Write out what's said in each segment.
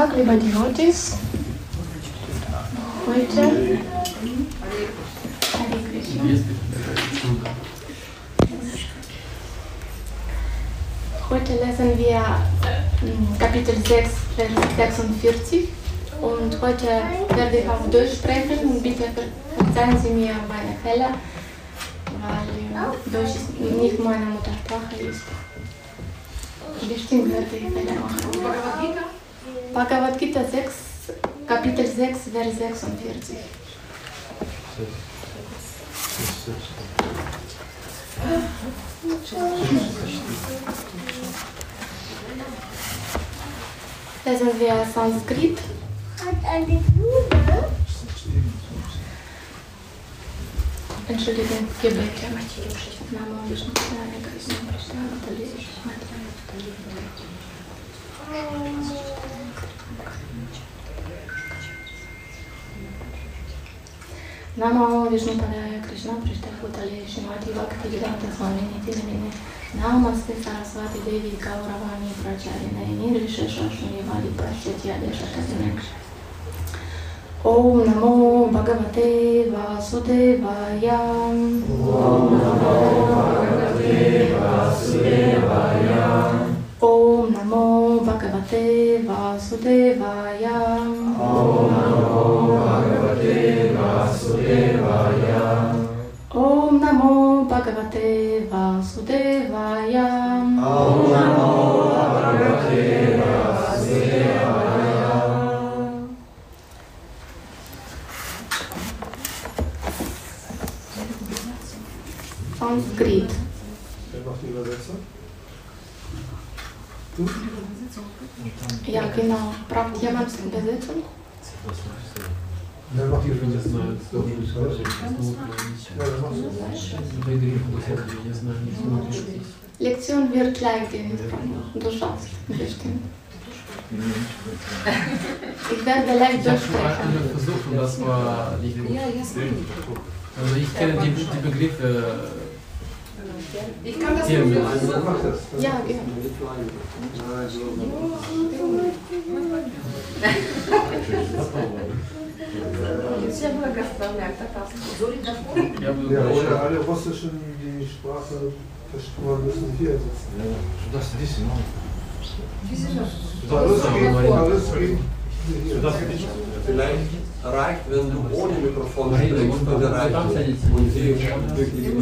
Tag, liebe Devotees. Heute Hare Krishna. Heute lesen wir ähm, Kapitel 6, Vers 46 und heute werde ich auf Deutsch sprechen und bitte verzeihen Sie mir meine Fehler, weil Deutsch nicht meine Muttersprache ist. Bestimmt werde ich Fehler machen. Bhagavad Gita 6, Kapitel 6, Vers 46. Lesen wir Sanskrit. Entschuldigung, Bhutale Shrimati नमो विष्णुपदाय कृष्णपृष्ठभूतले श्रीमतिभक्तिवेदान्तस्वामिनितिनमिने नमस्ते सरस्वतीदेवी गौरवाणी प्रचारिणे निर्विशेषाश्मीवादि पश्यत्यादेशकतिने ॐ नमो भगवते वासुदेवाय ॐ नमो भगवते वासुदेवाय ॐ नमो भगवते वासुदेवाय ॐ नमो Vasudevaya Om Namo Bhagavate Vasudevaya Om Namo Bhagavate Vasudevaya Sanskrit. Wer macht die Übersetzung? Ja, genau. Braucht jemand Übersetzung? Wer macht die Übersetzung? знаю, Ja, wer macht die? Lektion wird leicht gehen, du schaffst bestimmt. Ich werde leicht Ich habe schon mal durchsprechen. einmal versucht und das war nicht gut. Also ich kenne die, die Begriffe. Ich kann das Hier, nicht mit versuchen. Wer macht das? Ja, genau. Все благословляют, оказывается. Ja, Ja, oder alle Russischen, die Sprache verstehen müssen hier sitzen. Ja, das ist nicht. Vielleicht reicht, wenn du ohne Mikrofon redest, dann reicht und sie wirklich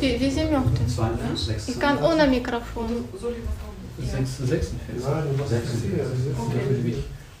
Wie, wie sie möchte. Ich kann ohne Mikrofon. 46. Ja. 46. Okay.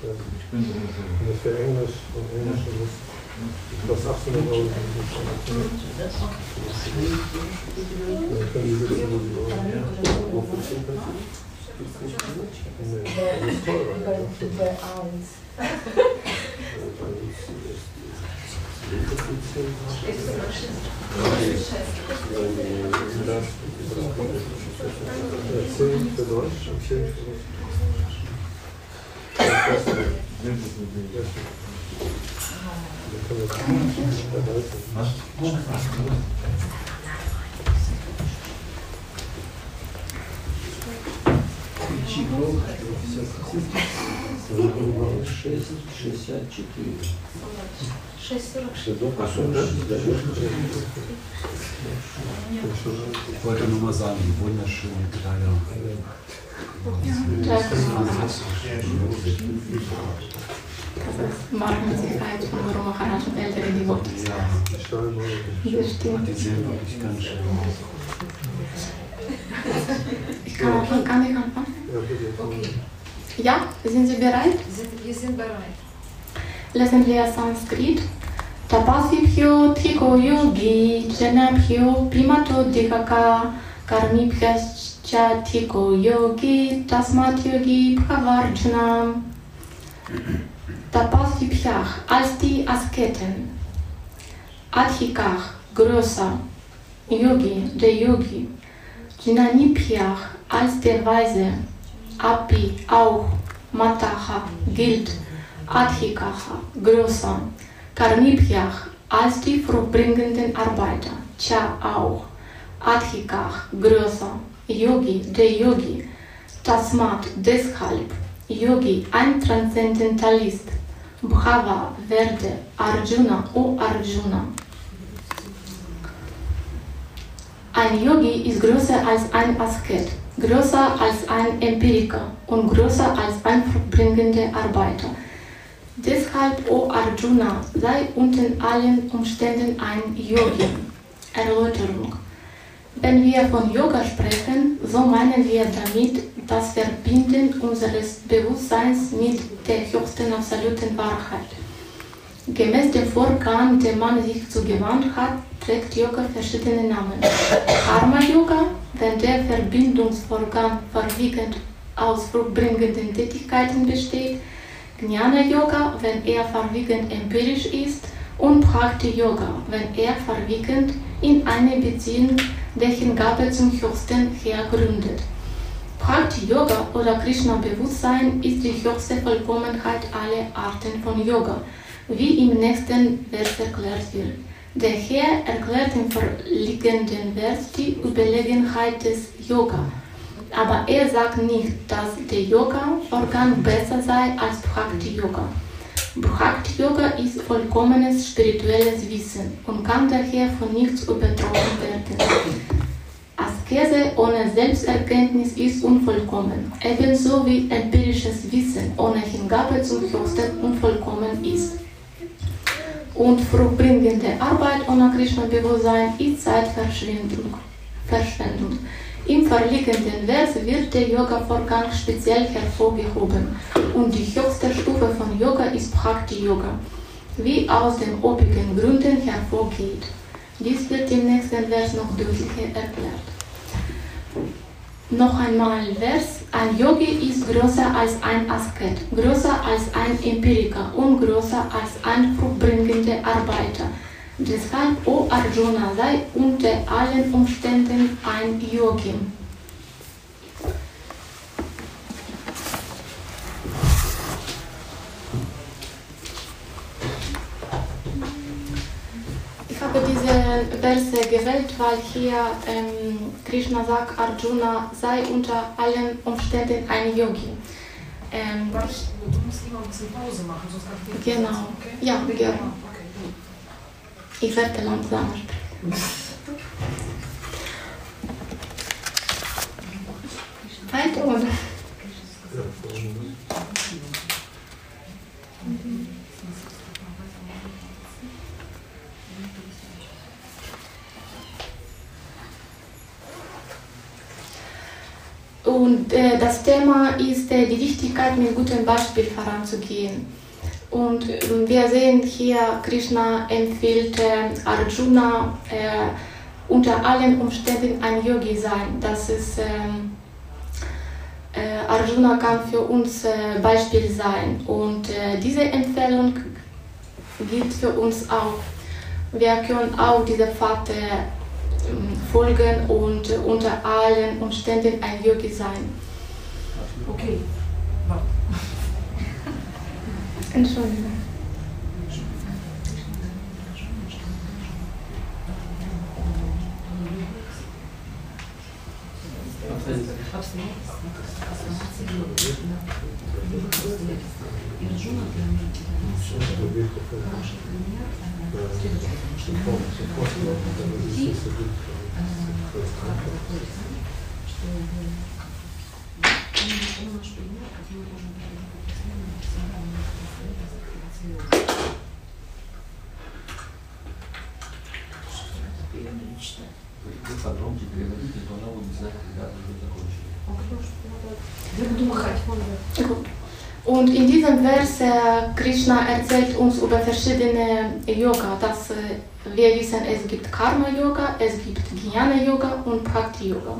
zehn. Ich bin wir das so. wäre Englisch und Englisch und das kostet 800 Euro. Dann können die wissen, wo sie wollen. Wofür steht das? Nee, das ist teurer. Ja, 10 für Deutsch und 10 für Russisch. Das Dann können wir erweitern. Ich wollte nur mal sagen, die wunderschöne Kleider. Von Guru Maharaj und ältere Devotees. Die Steuern Das stimmt. Die sehen wirklich ganz schön aus. Ich kann anfangen, kann ich anfangen? Ja, bitte. Ja, sind Sie bereit? Wir sind bereit. Lesen wir Sanskrit. Tapasibhyo thiko yogi janabhyo pimato dikaka karmibhyascha thiko yogi tasmat yogi bhavarjuna. Pranipyach als die Asketen, Adhikach größer, Yogi, der Yogi, Jnanipyach als der Weise, Api auch, Mataha gilt, Adhikacha größer, Karnipyach als die fruchtbringenden Arbeiter, Cha auch, Adhikach größer, Yogi, der Yogi, Tasmat deshalb, Yogi, ein Transzendentalist, Bhava, werde, Arjuna, o Arjuna. Ein Yogi ist größer als ein Asket, größer als ein Empiriker und größer als ein fruchtbringender Arbeiter. Deshalb, o Arjuna, sei unter allen Umständen ein Yogi. Erläuterung. Wenn wir von Yoga sprechen, so meinen wir damit das Verbinden unseres Bewusstseins mit der höchsten absoluten Wahrheit. Gemäß dem Vorgang, dem man sich zugewandt hat, trägt Yoga verschiedene Namen. Karma Yoga, wenn der Verbindungsvorgang vorwiegend aus fruchtbringenden Tätigkeiten besteht, Jnana Yoga, wenn er vorwiegend empirisch ist, und Bhakti Yoga, wenn er vorwiegend in eine Beziehung der Hingabe zum Höchsten hergründet. Bhakti Yoga oder Krishna Bewusstsein ist die höchste Vollkommenheit aller Arten von Yoga, wie im nächsten Vers erklärt wird. Der Herr erklärt im vorliegenden Vers die Überlegenheit des Yoga. Aber er sagt nicht, dass der Yoga-Vorgang besser sei als Bhakti-Yoga. Bhakti-Yoga ist vollkommenes spirituelles Wissen und kann daher von nichts übertroffen werden. Askese ohne Selbsterkenntnis ist unvollkommen, ebenso wie empirisches Wissen ohne Hingabe zum Höchsten unvollkommen ist. Und fruchtbringende Arbeit ohne Krishna-Bewusstsein ist Zeitverschwendung. Verschwendung. Im vorliegenden Vers wird der Yoga-Vorgang speziell hervorgehoben und die höchste Stufe von Yoga ist Bhakti-Yoga, wie aus den obigen Gründen hervorgeht. Dies wird im nächsten Vers noch deutlicher erklärt. Noch einmal Vers, ein Yogi ist größer als ein Asket, größer als ein Empiriker und größer als ein fruchtbringender Arbeiter. Deshalb, o Arjuna, sei unter allen Umständen ein Yogi. Ich habe diese Verse gewählt, weil hier ähm, Krishna sagt, Arjuna sei unter allen Umständen ein Yogi. Ähm, du musst immer ein bisschen Pause machen, sonst kann ich Genau. Okay? Ja, gerne. Okay, gut. ich werde langsamer. Weiter oder? Und äh, das Thema ist äh, die Wichtigkeit, mit gutem Beispiel voranzugehen. Und äh, wir sehen hier, Krishna empfiehlt äh, Arjuna äh, unter allen Umständen ein Yogi sein. Das ist, ähm, äh, Arjuna kann für uns Beispiel sein. Und diese Empfehlung gilt für uns auch. Wir können auch dieser Pfad äh, folgen und äh, unter allen Umständen ein Yogi sein. Okay. Entschuldigung. Вы Подробнее переводите, но она будет обязательно закончена. Я буду махать, можно. Und in diesem Vers, äh, Krishna erzählt uns über verschiedene Yoga. Dass äh, wir wissen, es gibt Karma-Yoga, es gibt Jnana-Yoga und Bhakti-Yoga.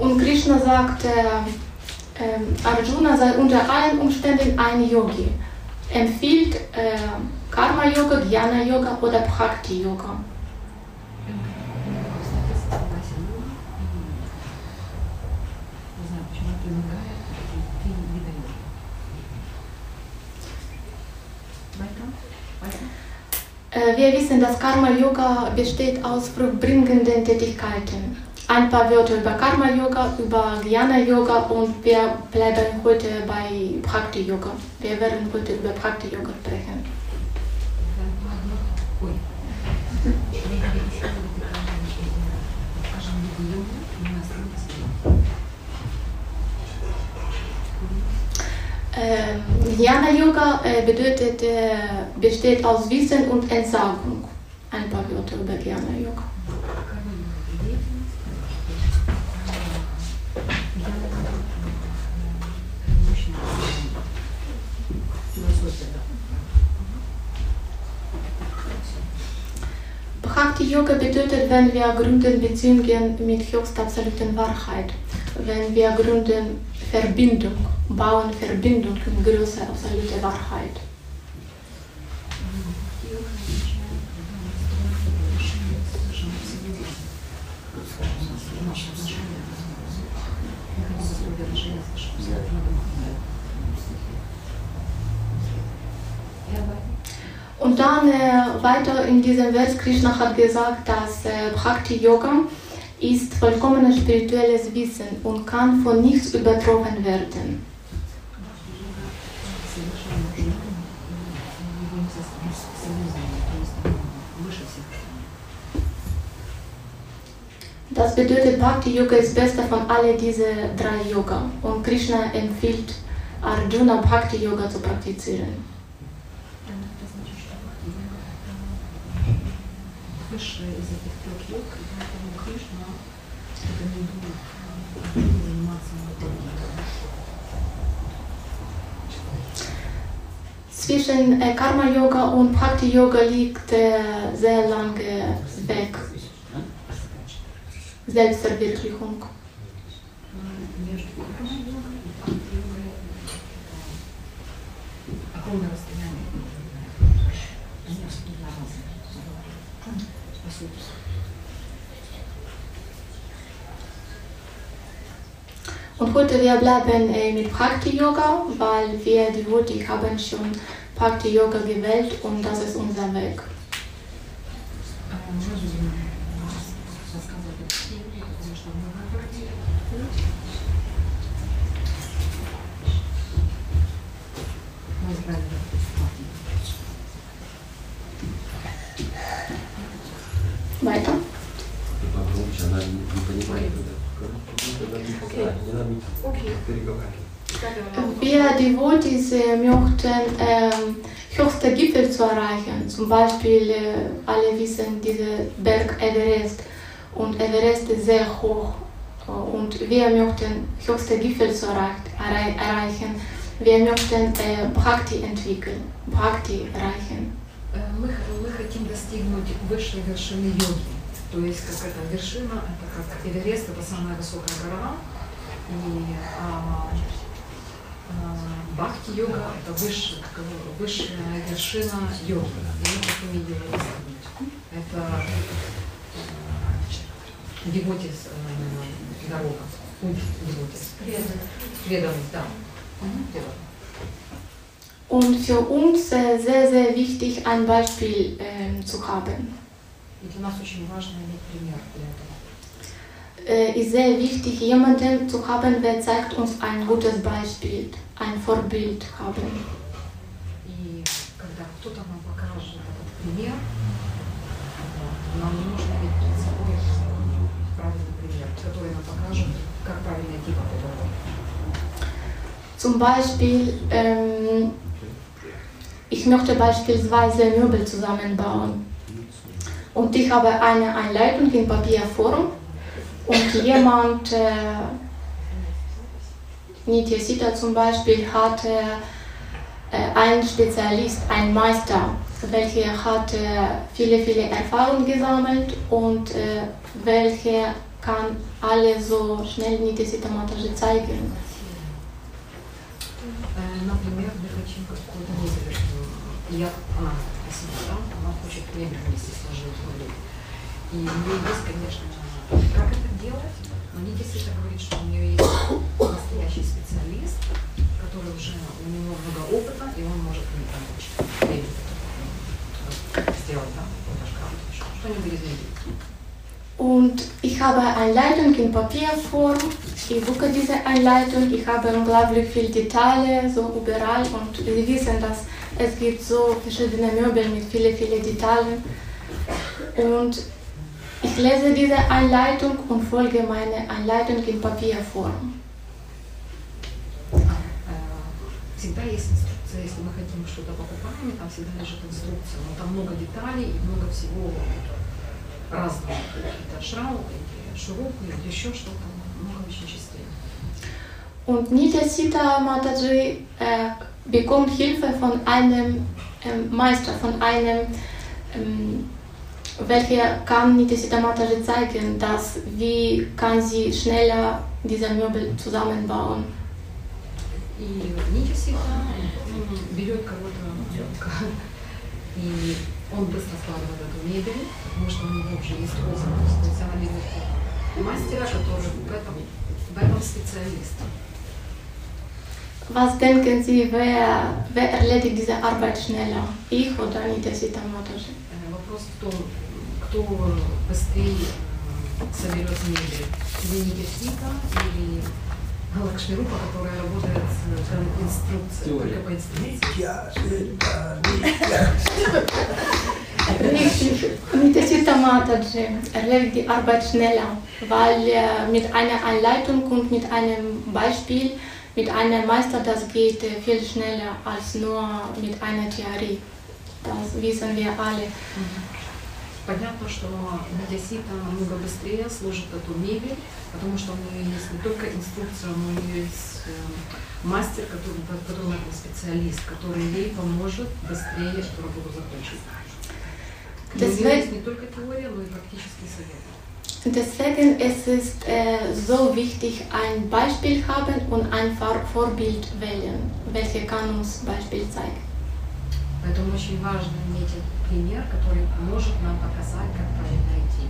Und Krishna sagt, э, ähm, Arjuna sei unter allen Umständen ein Yogi, empfiehlt ähm, äh, Karma-Yoga, Jnana-Yoga oder Prakti-Yoga. Wir wissen, dass Karma-Yoga besteht aus vollbringenden Tätigkeiten ein paar Wörter über Karma Yoga, über Jnana Yoga und wir bleiben heute bei Prakti Yoga. Wir werden heute über Prakti Yoga sprechen. Ähm, Jnana Yoga äh, bedeutet, äh, besteht aus Wissen und Entsagung. Ein paar Wörter über Jnana Yoga. Bhakti Yoga bedeutet, wenn wir gründen Beziehungen mit höchster absoluten Wahrheit, wenn wir gründen Verbindung, bauen Verbindung mit größer absoluter Wahrheit. Und dann äh, weiter in diesem Vers, Krishna hat gesagt, dass äh, Bhakti Yoga ist vollkommenes spirituelles Wissen und kann von nichts übertroffen werden. Das bedeutet, Bhakti Yoga ist bester von alle diese drei Yoga und Krishna empfiehlt Arjuna Bhakti Yoga zu praktizieren. высшая из этих трех йог, и поэтому Кришна рекомендует Арджуне заниматься йогой. Zwischen äh, Karma Yoga und Bhakti Yoga liegt äh, sehr lange Weg. Selbstverwirklichung. Между йогой и бхакти-йогой огромное Und heute wir bleiben äh, mit Bhakti Yoga, weil wir Devoti haben schon Bhakti Yoga gewählt und das ist unser Weg. А, Wir Devotees äh, möchten ähm, höchste Gipfel zu erreichen. Zum Beispiel, äh, alle wissen, dieser Berg Everest. Und Everest ist sehr hoch. Äh, Und wir möchten höchste Gipfel zu erreich, errei- erreichen. Wir möchten äh, Bhakti entwickeln, Bhakti erreichen. Э, Мы, х- мы хотим достигнуть высшей вершины йоги. То есть, как это вершина, это как Эверест, это самая высокая гора. И а, а, бхакти-йога – это высшая, высшая вершина йоги. И мы хотим ее достигнуть. Это э, девотис, э, дорога, путь девотис. Преданность, да. Мгм, преданность. Und für uns äh, sehr, sehr wichtig, ein Beispiel ähm, zu haben. И для нас очень важно иметь пример для этого. äh, ist sehr wichtig, jemanden zu haben, der zeigt uns ein gutes Beispiel, ein Vorbild haben. Zum Beispiel, ähm, ich möchte beispielsweise Möbel zusammenbauen. Und ich habe eine Einleitung in Papierform und jemand, äh, Nitya Sita zum Beispiel, hatte äh, einen Spezialist, einen Meister, welcher hat äh, viele, viele Erfahrungen gesammelt und äh, welcher kann alle so schnell Nidesi-Tamatage zeigen. Э, Например, мы хотим какую-то мебель. э, Я, она, спасибо, да, она хочет мебель вместе сложить в углу. И у нее есть, конечно, habe Anleitung in Papierform. Ich gucke diese Anleitung. Ich habe unglaublich viele Details so überall. Und Sie wissen, dass es gibt so verschiedene Möbel mit vielen, vielen Details. Und ich lese diese Anleitung und folge meine Anleitung in Papierform. Э, Всегда есть инструкция, если мы хотим что-то покупаем, и там всегда лежит инструкция. Но там много деталей и много всего разного. Какие-то шрамы, какие шурупы, или еще что-то. Много очень частей. Und Nidesita Mataji äh, bekommt Hilfe von einem ähm, Meister, von einem, ähm, welcher kann Nidesita Mataji zeigen, dass wie kann sie schneller diese Möbel zusammenbauen. И Нити всегда м, берет кого-то, к- и он быстро складывает эту мебель, потому что у него уже есть опыт. То есть она берет мастера, который в этом, в этом специалист. Was denken Sie, wer, wer erledigt diese Arbeit schneller? Ich oder Nidesita Mataji? Э, Вопрос в том, кто быстрее э, соберет мебель. Или Никита, или Лакшмирупа, которая работает с э, инструкцией, только по инструкции. Richtig, Nidesita Mataji erledigt die Arbeit schneller, weil äh, mit einer Anleitung und mit einem Beispiel, mit einem Meister, das geht äh, viel schneller als nur mit einer Theorie. Das wissen wir alle. Понятно, что Надясита намного быстрее сложит эту мебель, потому что у нее есть не только инструкция, но у нее есть э, мастер, который, который это специалист, который ей поможет быстрее эту работу закончить. И у Deswegen- нее есть не только теория, но и практические советы. Deswegen ist es äh, so wichtig, ein Beispiel haben und ein Vor Vorbild wählen, welche kann uns Beispiel zeigen. Поэтому очень важно иметь этот пример, который может нам показать, как правильно идти.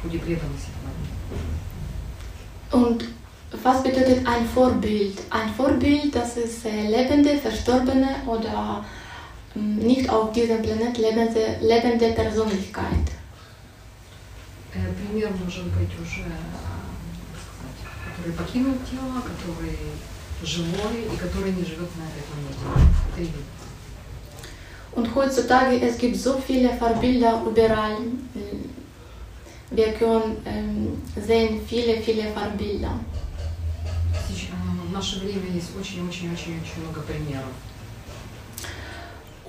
В ходе преданности. Und was bedeutet ein Vorbild? Ein Vorbild, das ist äh, lebende, verstorbene oder ähm, nicht auf diesem Planet lebende, lebende Persönlichkeit. Э, Пример может быть уже, а, как сказать, который покинул тело, который живой и который не живет на этой планете. Три вида. Und heutzutage es gibt so viele Vorbilder überall. Wir können ähm, sehen viele, viele Vorbilder. Сейчас, а, В наше время есть очень-очень-очень-очень много примеров.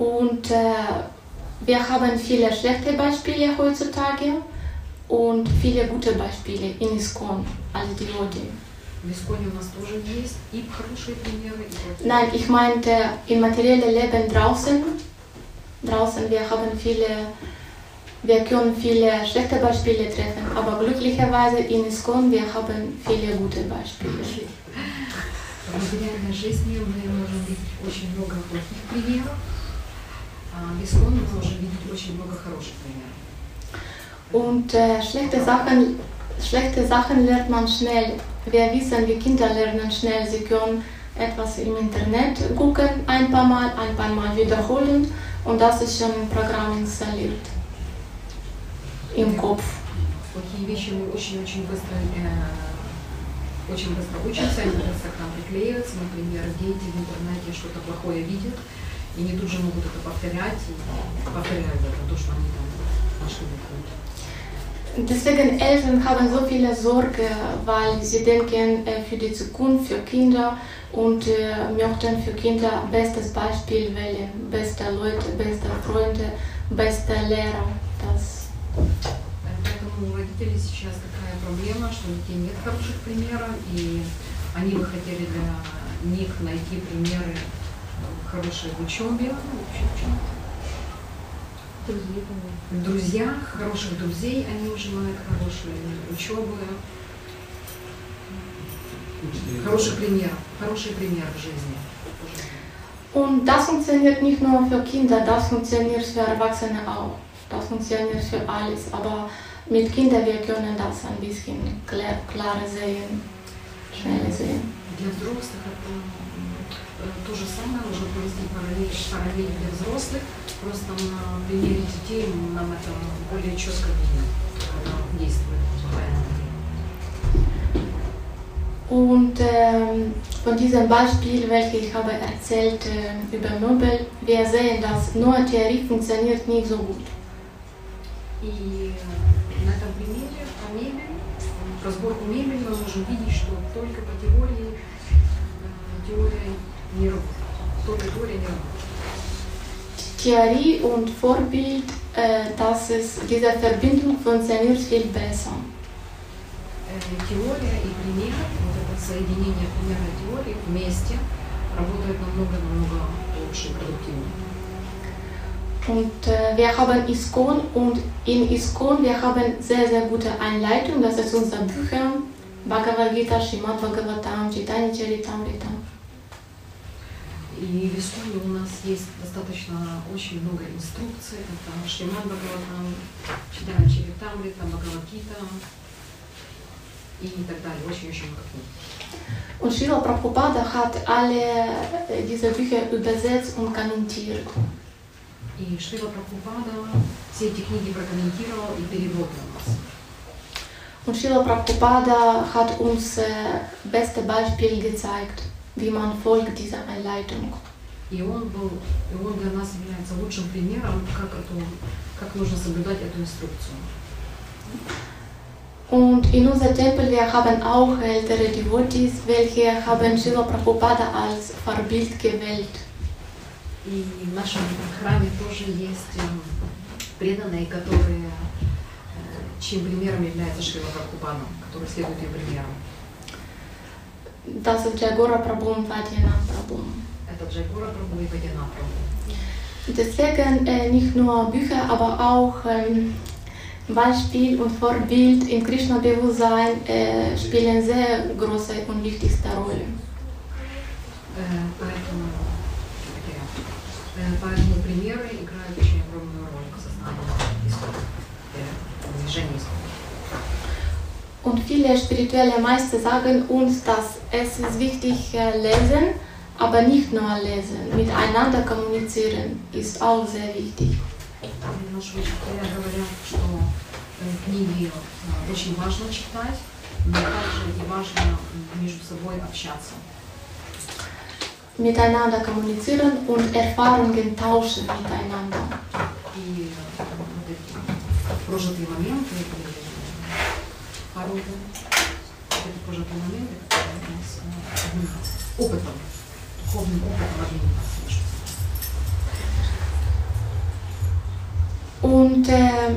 Und äh, wir haben viele schlechte Beispiele heutzutage und viele gute Beispiele in ISKCON als Devotee. В Исконе у нас тоже есть и хорошие примеры, и плохие. Nein, ich meinte im materiellen Leben draußen. Draußen, wir haben viele, wir können viele schlechte Beispiele treffen, aber glücklicherweise in ISKCON, wir haben viele gute Beispiele. В реальной жизни мы можем видеть очень много плохих примеров, а в Исконе мы можем видеть очень много хороших примеров. Und äh, schlechte, Sachen, schlechte Sachen lernt man schnell. Wir wissen, wie Kinder lernen schnell. Sie können etwas im Internet gucken, ein paar Mal, ein paar Mal wiederholen und das ist schon im Programm installiert. Im Kopf. Плохие вещи мы очень-очень быстро, э, очень быстро учимся, они быстро к нам приклеиваются. Например, дети в интернете что-то плохое видят, и они тут же могут это повторять, и повторяют это, то, что они там нашли интернете. Deswegen Eltern haben so viele Sorge, weil sie denken äh, für die Zukunft, für Kinder und äh, möchten für Kinder bestes Beispiel wählen, beste Leute, beste Freunde, beste Lehrer. Das Поэтому у родителей сейчас такая проблема, что у детей нет хороших примеров, и они бы хотели для них найти примеры э, хорошие в учебе, ну, вообще в чем в друзьях, хороших друзей они ужимают, хорошие учебы, хороший пример, хороший пример в жизни. Und das funktioniert nicht nur für Kinder, das funktioniert für Erwachsene auch. Das funktioniert für alles. Aber mit Kindern wir können das ein bisschen klar, klarer sehen, schneller sehen. Для взрослых это э, то же самое, можно провести параллель, параллель для взрослых, просто на примере детей нам это более четко видно, как действует. Und ähm, von diesem Beispiel, welches ich habe erzählt äh, über Möbel, wir sehen, dass nur Theorie funktioniert nicht so gut. И э, на этом примере по мебели, мебели мы можем видеть, что только по теории э, теория не работает. Только теория не работает. Theorie und Vorbild, äh, das ist, diese Verbindung funktioniert viel besser. Э, Теория и пример, вот это соединение примера и теории вместе работает намного-намного лучше и продуктивнее. Und äh, wir haben ISKCON und in ISKCON wir haben sehr, sehr gute Anleitung. Das ist unser Bücher, Bhagavad Gita, Srimad Bhagavatam, Chaitanya Charitamrita. И в Исконе у нас есть достаточно очень много инструкций. Это Шриман Бхагаватам, Читана Чаритамрита, Бхагавадгита и так далее. Очень-очень много книг. Und Srila Prabhupada hat alle äh, diese Bücher übersetzt und kommentiert. И Шрила Прабхупада все эти книги прокомментировал и перевел для нас. Und Srila Prabhupada hat uns äh, beste Beispiel gezeigt, wie man folgt dieser Anleitung. И он был, и он для нас является лучшим примером, как, эту, как нужно соблюдать эту инструкцию. Und in unserem Tempel wir haben auch ältere Devotees, welche haben Srila Prabhupada als Vorbild gewählt. И в нашем храме тоже есть эм, преданные, которые, э, чьим примером является Шрила Прабхупада, который следует ее примеру. Das ist Jagora Prabhu und Vajjanam Prabhu. Это Джайгура Прабху и Вадина Прабху. Deswegen äh, nicht nur Bücher, aber auch ähm, Beispiel und Vorbild im Krishna-Bewusstsein äh, spielen sehr große und wichtigste Rolle. Э, Поэтому, э, поэтому примеры играют очень огромную роль в сознании исхода, э, движении исхода. Und viele spirituelle Meister sagen uns, dass es ist wichtig äh, lesen, aber nicht nur lesen, miteinander kommunizieren ist auch sehr wichtig. И Наши учителя говорят, что э, книги э, очень важно читать, но также и важно м, между собой общаться. Miteinander kommunizieren und Erfahrungen tauschen miteinander. И э, вот эти прожитые моменты или породы, вот эти прожитые моменты, которые у нас э, обмениваются опытом, духовным опытом обмениваться между собой. Und äh,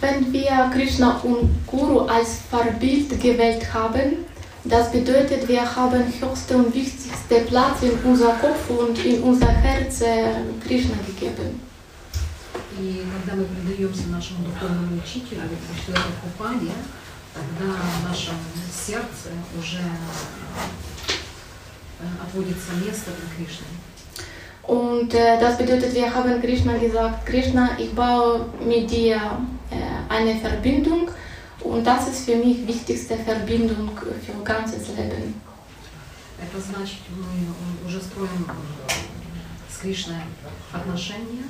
wenn wir Krishna und Guru als Vorbild gewählt haben, das bedeutet, wir haben höchste und wichtigste Platz in unser Kopf und in unser Herz äh, Krishna gegeben. И когда мы предаемся нашему духовному учителю, Шрила Прабхупаде, тогда в нашем сердце уже э, отводится место для Кришны. Und äh, das bedeutet, wir haben Krishna gesagt, Krishna, ich baue mit dir äh, eine Verbindung und das ist für mich wichtigste Verbindung für ganzes Leben. Это значит, мы уже строим э, с Кришной отношения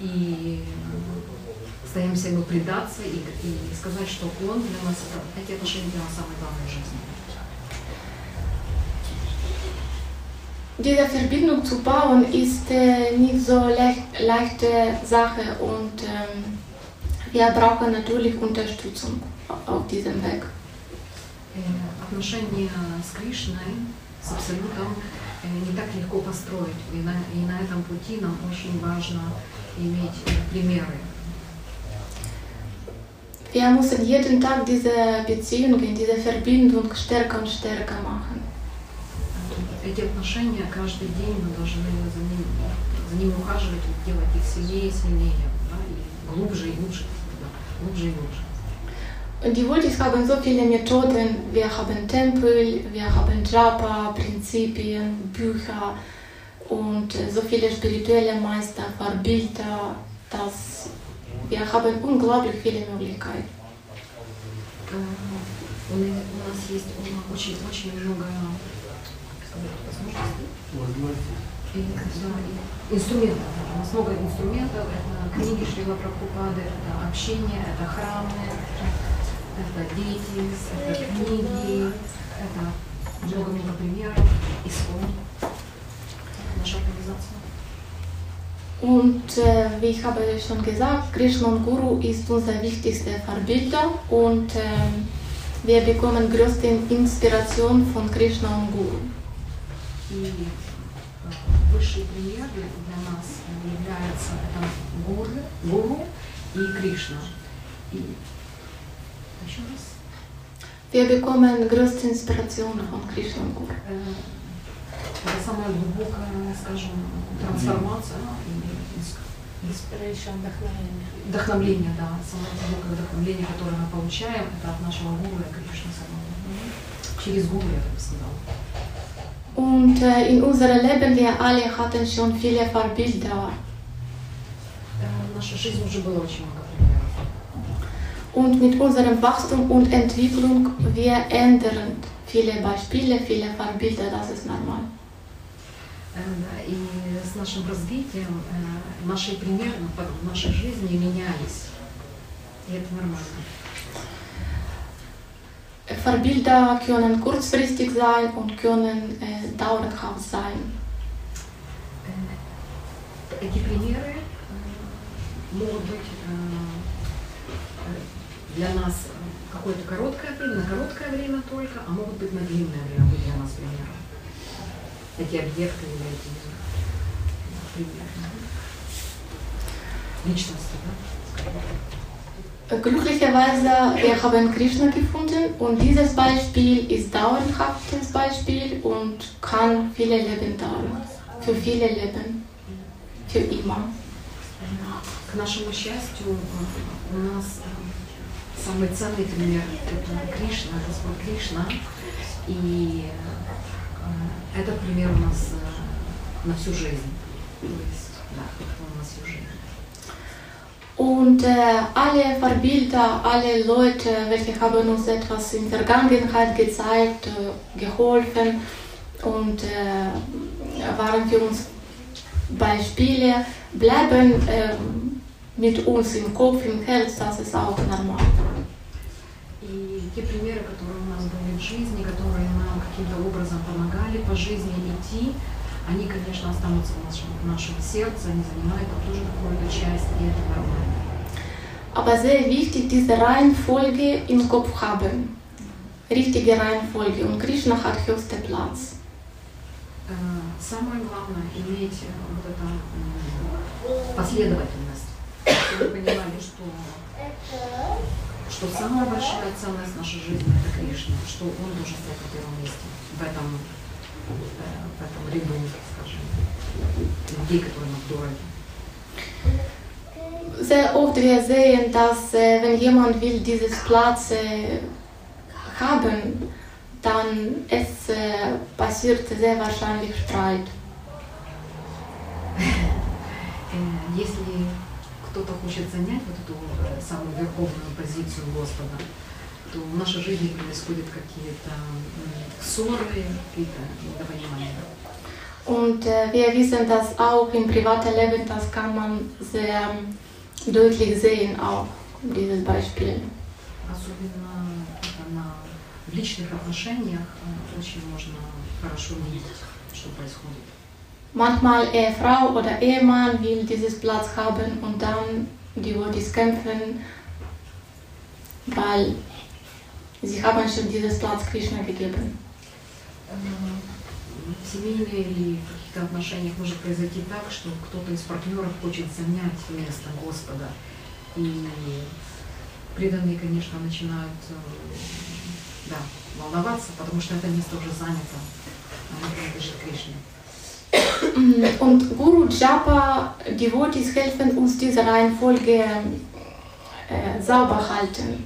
и э, стараемся ему предаться и, и сказать, что он для нас, эти отношения для нас самое главное в жизни. Diese Verbindung zu bauen ist äh, nicht so leicht, leichte Sache und ähm, wir brauchen natürlich Unterstützung auf diesem Weg. Э, Отношения с Кришной, с Абсолютом, э, не так легко построить. И на, и на этом пути нам очень важно иметь э, примеры. Wir müssen jeden Tag diese Beziehungen, diese Verbindung stärker und stärker machen. Эти отношения каждый день мы должны за ними, за ними ухаживать делать их сильнее и сильнее, да, и глубже и глубже, да, глубже и глубже. Und die Wultis haben so viele Methoden. Wir haben Tempel, wir haben Japa, Prinzipien, Bücher und so viele spirituelle Meister, Vorbilder, dass wir haben unglaublich viele Möglichkeiten. Э, У на- у нас есть много возможностей. И, да, и инструментов. У нас много инструментов. Это книги Шрила Прабхупады, это общение, это храмы, это дети, это книги, это много-много примеров, исход. Наша организация. Und äh, wie ich habe schon gesagt, Krishna und Guru ist unser wichtigster Vorbilder und ähm, wir bekommen größte Inspiration von Krishna und Guru. И э, высший пример для для нас э, является это Гуру, Гуру и Кришна. И еще раз. Wir bekommen größte Inspiration von Krishna und Guru. Это самая глубокая, скажем, трансформация ис- Inspiration, вдохновение. вдохновление, да, самое глубокое вдохновление, которое мы получаем, это от нашего гуру и Кришны самого. Через гуру, я бы сказала. Und äh, in unserem Leben, wir alle hatten schon viele Vorbilder. В нашей жизни уже было очень много примеров. Und mit unserem Wachstum und Entwicklung, wir ändern viele Beispiele, viele Vorbilder, das ist normal. Э, да, И с нашим развитием э, наши примеры в нашей жизни менялись. И это нормально. Vorbilder können kurzfristig sein und können äh, dauerhaft sein. Эти примеры э, могут быть для нас какое-то короткое время, на короткое время только, а могут быть на длинное время для нас примером. Эти объекты или эти э, примеры. Личности, да? Glücklicherweise, wir haben Krishna gefunden und dieses Beispiel ist dauerhaftes Beispiel und kann viele Leben dauern. Für viele Leben. Für immer. К нашему счастью, э, у нас э, самый ценный пример это Кришна, Господь Кришна. И э, этот пример у нас э, на всю жизнь. То есть, да, это у нас всю жизнь. Und äh, alle Vorbilder, alle Leute, welche haben uns etwas in der Vergangenheit gezeigt, äh, geholfen und äh, waren für uns Beispiele, bleiben äh, mit uns im Kopf, im Herz, das ist auch normal. И те примеры, которые у нас были в жизни, которые нам каким-то образом помогали по жизни идти, они, конечно, останутся в нашем, в нашем сердце, они занимают там тоже какую-то часть, и это нормально. Aber sehr wichtig, diese Reihenfolge im Kopf haben. Richtige Reihenfolge. Und Krishna hat höchsten Platz. Самое главное иметь э, вот эту м, последовательность. Чтобы вы понимали, что, что самая большая ценность нашей жизни это Кришна, что Он должен стоять на первом месте в этом, э, в этом ряду, скажем, людей, которые нам дороги. Sehr oft wir sehen, dass wenn jemand will dieses Platz haben, dann es passiert sehr wahrscheinlich Streit. Э, Если кто-то хочет занять вот эту э, самую верховную позицию Господа, то в нашей жизни происходят какие-то ссоры, какие-то недопонимания. Und äh, wir wissen das auch im privaten Leben, das kann man sehr deutlich sehen, auch dieses Beispiel. Особенно это на, в личных отношениях э, очень можно хорошо видеть, что происходит. Manchmal Ehefrau oder Ehemann will dieses Platz haben und dann die Votis kämpfen, weil sie haben schon dieses Platz Krishna gegeben. В семейной или в каких-то отношениях может произойти так, что кто-то из партнеров хочет занять место Господа. И преданные, конечно, начинают э, да, волноваться, потому что это место уже занято, оно принадлежит Кришне. Mm, Und Guru Japa, Devotees helfen uns diese Reihenfolge äh, sauber halten.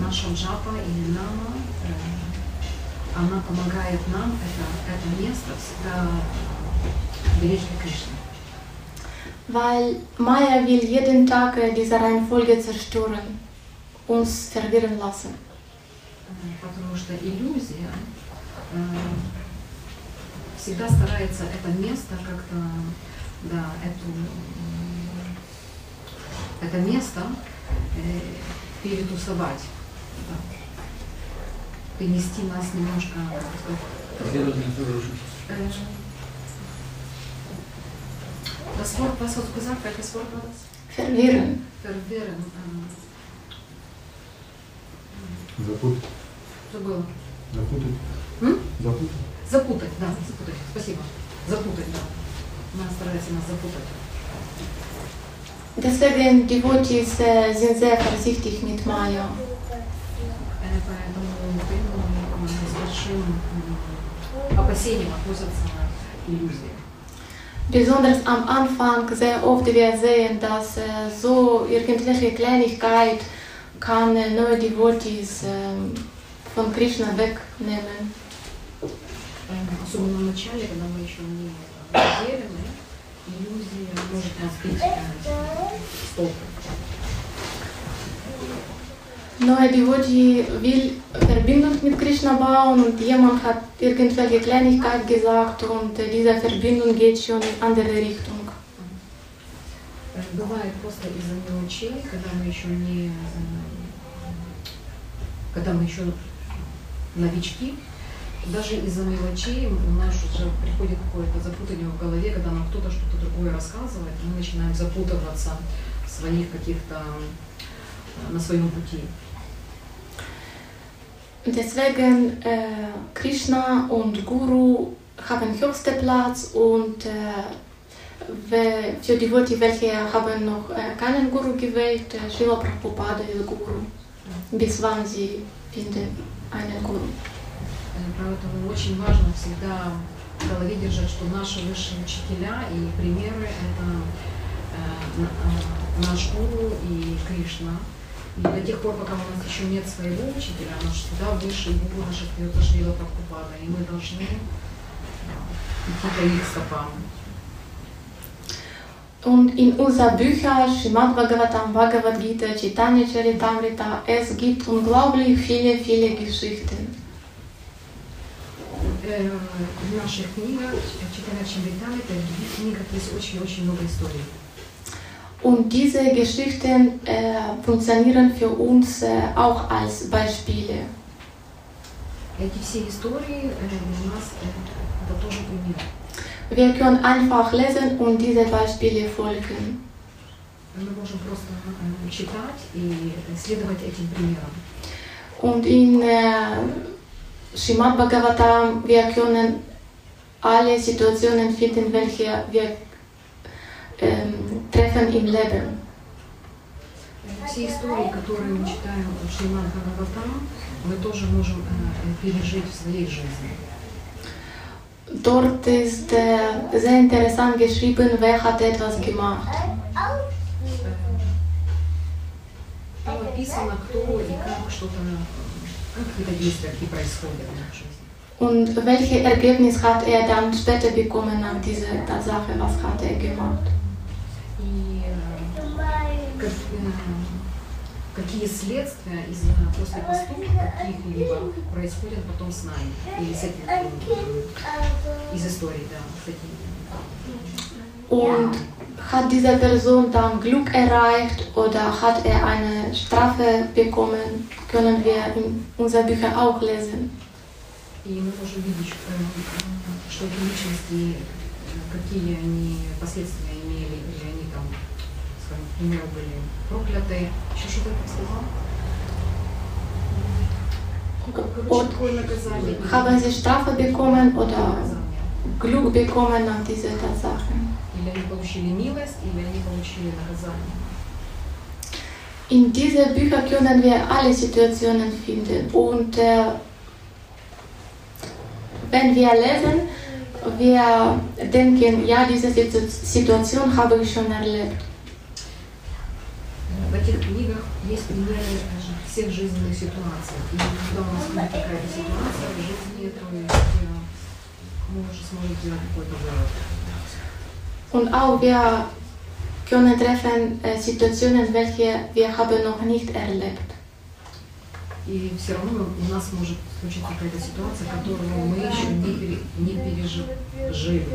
Наша джапа или нама, э, она помогает нам это, это место всегда беречь для Кришны. Weil Maya will jeden Tag äh, diese Reihenfolge zerstören, uns verwirren lassen. Э, Потому что иллюзия э, всегда старается это место как-то, да, эту, м, это место э, перетусовать, да. перенести нас немножко, das Wort, was hast du gesagt, welches Wort war das? Verwirren. Verwirren. Запутать. забыла. Запутать. М? Запутать. Запутать, да, запутать. Спасибо. Запутать, да. Она старается нас запутать. Deswegen Devotees äh, sind sehr vorsichtig mit Maya. Э, Поэтому поэтому с большим м, опасением относятся к иллюзии. Besonders am Anfang sehr oft wir sehen, dass äh, so irgendwelche Kleinigkeit kann äh, neue Devotees äh, von Krishna wegnehmen. Э, Особенно в начале, когда мы еще не уверены, иллюзия может нас сбить э, с толку. Neue Devotee will Verbindung mit Krishna bauen und jemand hat irgendwelche Kleinigkeit gesagt und äh, diese Verbindung geht schon in andere Richtung. Э, Бывает просто из-за мелочей, когда мы еще не, э, когда мы еще новички, даже из-за мелочей у нас уже приходит какое-то запутание в голове, когда нам кто-то что-то другое рассказывает, мы начинаем запутываться в своих каких-то, э, на своем пути. Deswegen äh, Krishna und Guru haben höchsten Platz und äh, we- für Devotee, welche haben noch äh, keinen Guru gewählt, äh, Srila Prabhupada ist Guru. Bis wann sie finden einen Guru. Поэтому очень важно всегда в голове держать, что наши высшие учителя и примеры – это э, э, наш гуру и Кришна. И до тех пор, пока у нас еще нет своего учителя, наш всегда высший гуру наш остается Шрила Прабхупада, и мы должны э, идти по их стопам. Und in unseren Büchern, Srimad Bhagavatam, Bhagavad Gita, Chaitanya Charitamrita, es gibt unglaublich viele, viele Geschichten. Э, В наших книгах, читая Чамритами, в других книгах есть очень-очень много историй. Und diese Geschichten äh, funktionieren für uns äh, auch als Beispiele. Эти все истории э, для нас э, это тоже пример. Wir können einfach lesen und diese Beispiele folgen. Мы можем просто э, читать и следовать этим примерам. Und in äh, Srimad Bhagavatam, wir können alle Situationen finden, welche wir ähm, treffen im Leben. Все истории, которые мы читаем в Шримад Бхагаватам, мы тоже можем э, э, пережить в своей жизни. Dort ist äh, sehr interessant geschrieben, wer hat etwas gemacht. Э, Там описано, кто и как что-то, Und welches Ergebnis hat er dann später bekommen nach dieser Tatsache, was hat er gemacht. И э, как, э, какие следствия из, после поступка каких-либо происходят потом с нами. Или с этим, э, из истории, да, с этим. Und hat diese Person dann Glück erreicht oder hat er eine Strafe bekommen, können wir in unseren Büchern auch lesen. И мы можем видеть, э, э, что эти личности, э, какие они последствия имели, или они там, скажем, к примеру, были прокляты. Еще что-то я сказала? Короче, какое наказание. или- Haben sie Strafe bekommen oder наказание. Glück bekommen nach dieser Tatsache? Или они получили милость, или они получили наказание. In diesen Büchern können wir alle Situationen finden und äh, wenn wir lesen, wir denken, ja, diese Situ- Situation habe ich schon erlebt. В этих книгах есть примеры э, всех жизненных ситуаций. И когда у нас будет какая-то ситуация в жизни, то есть э, мы уже сможем сделать какой-то вывод. Und auch wir können treffen äh, Situationen, welche wir haben noch nicht erlebt. И все равно у нас может случиться какая-то ситуация, которую мы еще не, пере- не пережили.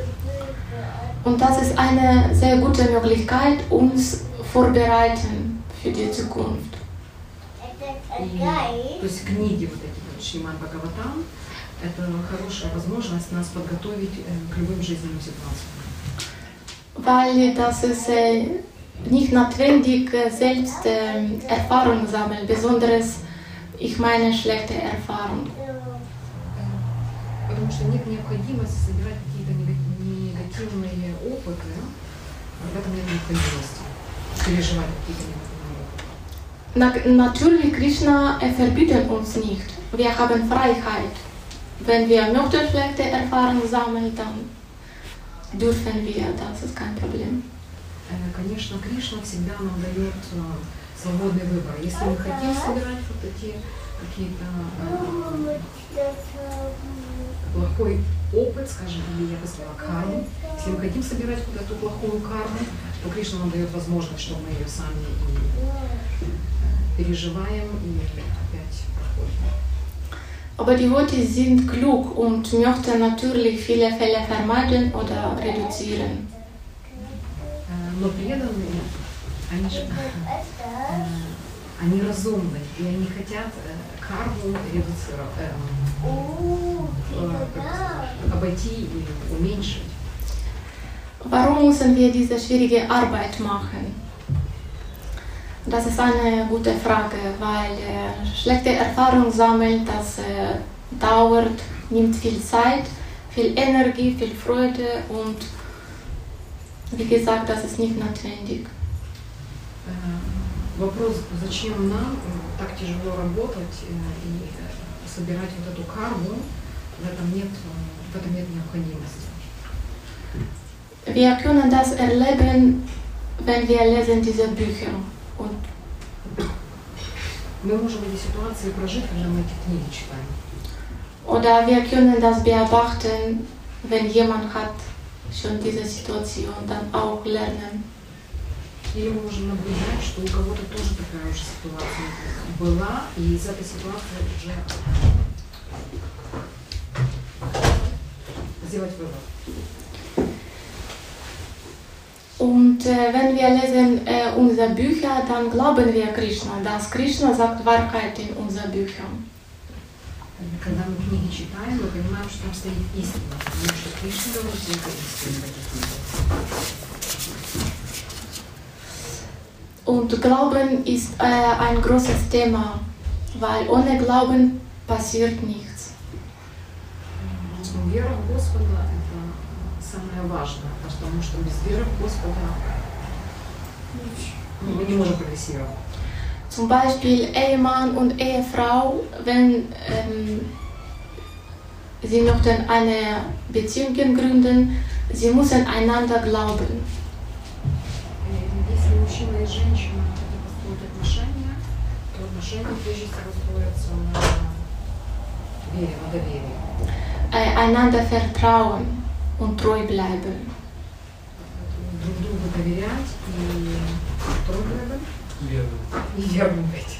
Und das ist eine sehr gute Möglichkeit, uns vorbereiten für die Zukunft. И, то есть книги вот эти вот Шриман Бхагаватам, это хорошая возможность нас подготовить э, к любым жизненным ситуациям. Weil das ist äh, nicht notwendig, äh, selbst äh, Erfahrung sammeln, besonders ich meine schlechte Erfahrung. Потому что нет необходимости собирать какие-то нега- негативные опыты, в этом нет необходимости переживать какие-то негативные опыты. Na, natürlich, Krishna äh, verbietet uns nicht. Wir haben Freiheit. Wenn wir möchten schlechte Erfahrungen sammeln, dann dürfen wir, das ist kein Problem. Э, Конечно, Кришна всегда нам дает э, свободный выбор. Если мы хотим собирать вот эти какие-то э, плохой опыт, скажем, или я бы сказала карму, если мы хотим собирать вот эту плохую карму, то Кришна нам дает возможность, что мы ее сами и э, переживаем и опять проходим. Aber die Worte sind klug und möchten natürlich viele Fälle vermeiden oder reduzieren. Э, Но преданные, они же э, они разумны, и они хотят э, карму редуцировать, э, э, как сказать, обойти и уменьшить. Warum müssen wir diese schwierige Arbeit machen? Das ist eine gute Frage, weil äh, schlechte Erfahrung sammeln, das äh, dauert, nimmt viel Zeit, viel Energie, viel Freude und wie gesagt, das ist nicht notwendig. Э, Вопрос, зачем нам э, так тяжело работать э, и э, собирать вот эту карму, в этом нет, э, в этом нет необходимости. Wir können das erleben, wenn wir lesen diese Bücher. Мы можем эти ситуации прожить, когда мы эти книги читаем. Oder wir können das beobachten, wenn jemand hat schon diese Situation, dann auch lernen. Или мы можем наблюдать, что у кого-то тоже такая же ситуация была, и из этой ситуации уже сделать вывод. Und äh, wenn wir lesen äh, unsere Bücher, dann glauben wir Krishna, dass Krishna sagt Wahrheit in unseren Büchern. Когда мы книги читаем, мы понимаем, что там стоит истина, потому что Кришна говорит только истину в этих книгах. Und Glauben ist äh, ein großes Thema, weil ohne Glauben passiert nichts. Ну, Вера в Господа – это самое важное, потому что без веры в Господа ну, мы не можем прогрессировать. Zum Beispiel Ehemann und Ehefrau, wenn ähm, sie möchten eine Beziehung gründen, sie müssen einander glauben. И Если мужчина и женщина хотят построить отношения, то отношения прежде всего строятся на вере, на доверии. Äh, einander vertrauen und treu bleiben. Поэтому друг другу доверять и трудно Верно. и верным быть.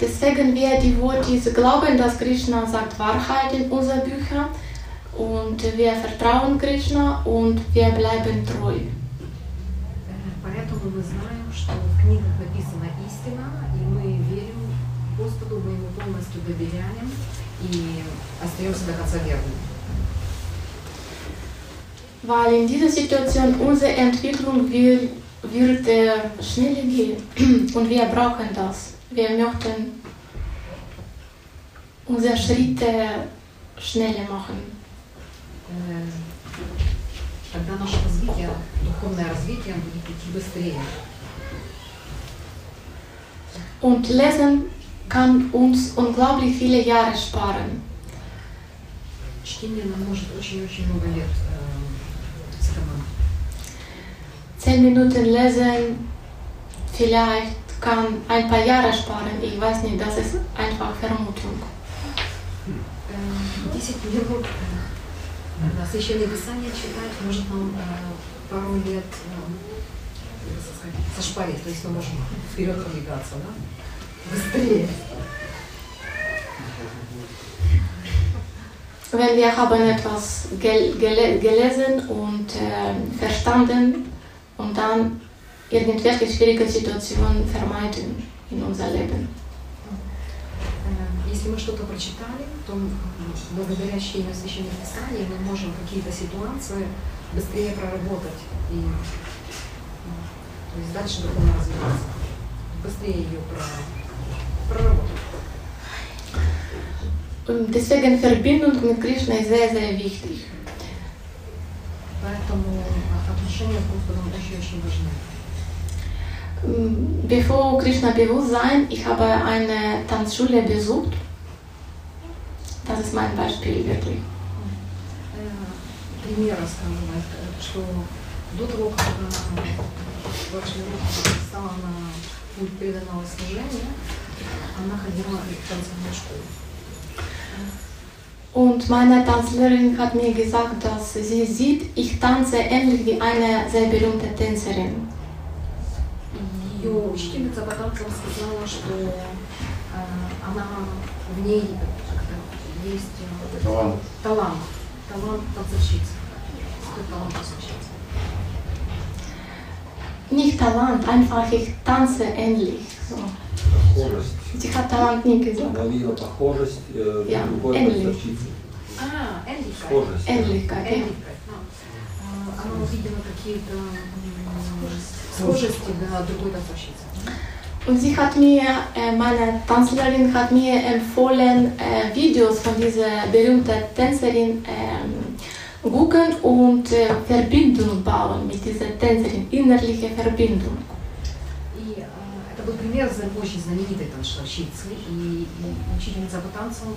Deswegen wir die Devotees glauben, dass Krishna sagt Wahrheit in unseren Büchern und wir vertrauen Krishna und wir bleiben treu. Э, Поэтому мы знаем, что в книгах написана истина, и мы верим Господу, мы Ему полностью доверяем и остаемся до конца верными. Weil in dieser Situation unsere Entwicklung wird, wird äh, schneller gehen und wir brauchen das. Wir möchten unsere Schritte schneller machen. Э, Тогда наше развитие, духовное развитие будет идти быстрее. Und Lesen kann uns unglaublich viele Jahre sparen. чтение нам может очень-очень много лет э, Zehn Minuten lesen vielleicht kann ein paar Jahre sparen. Ich weiß nicht, das ist einfach Vermutung. Э, 10 минут э, да, священное писание читать может нам э, пару лет э, как сказать, сошпарить, то есть мы можем вперед продвигаться, да? Быстрее. Wenn wir haben etwas gel gele gelesen und äh, verstanden und dann irgendwelche schwierige Situationen vermeiden in unser Leben. Если мы что-то прочитали, то благодаря чтению священных писаний мы можем какие-то ситуации быстрее проработать и м, то есть дальше духовно развиваться, быстрее ее про- проработать. Deswegen Verbindung mit Krishna ist sehr, sehr wichtig. Поэтому а, отношения с Господом очень-очень важны. Bevor Krishna Bewusstsein, ich habe eine Tanzschule besucht. Das ist mein Beispiel wirklich. Э, Пример э, что до того, как э, ваша стала на путь преданного служения, она ходила в танцевальную школу. Und meine Tanzlehrerin hat mir gesagt, dass sie sieht, ich tanze ähnlich wie eine sehr berühmte Tänzerin. Ее учительница по танцам сказала, что э, она в ней как-то есть э, Талант. талант, талант танцовщицы. Что талант танцовщицы? Nicht Talent, einfach ich tanze ähnlich. So. Похожесть. Sie hat Talent nie gesagt. Она видела похожесть э, Я, с другой Эмили. танцовщицей. А, Энлика. Схожесть. Ähnlichkeit. Ja. Энлика. А, Она увидела какие-то м, схожести да, другой танцовщицы. Und sie hat mir, äh, meine Tanzlehrerin hat mir empfohlen, äh, Videos von dieser berühmten Tänzerin ähm, gucken und äh, Verbindung bauen mit dieser Tänzerin, innerliche Verbindung. Э, за- очень знаменитой танцовщицы. И, и учительница по танцам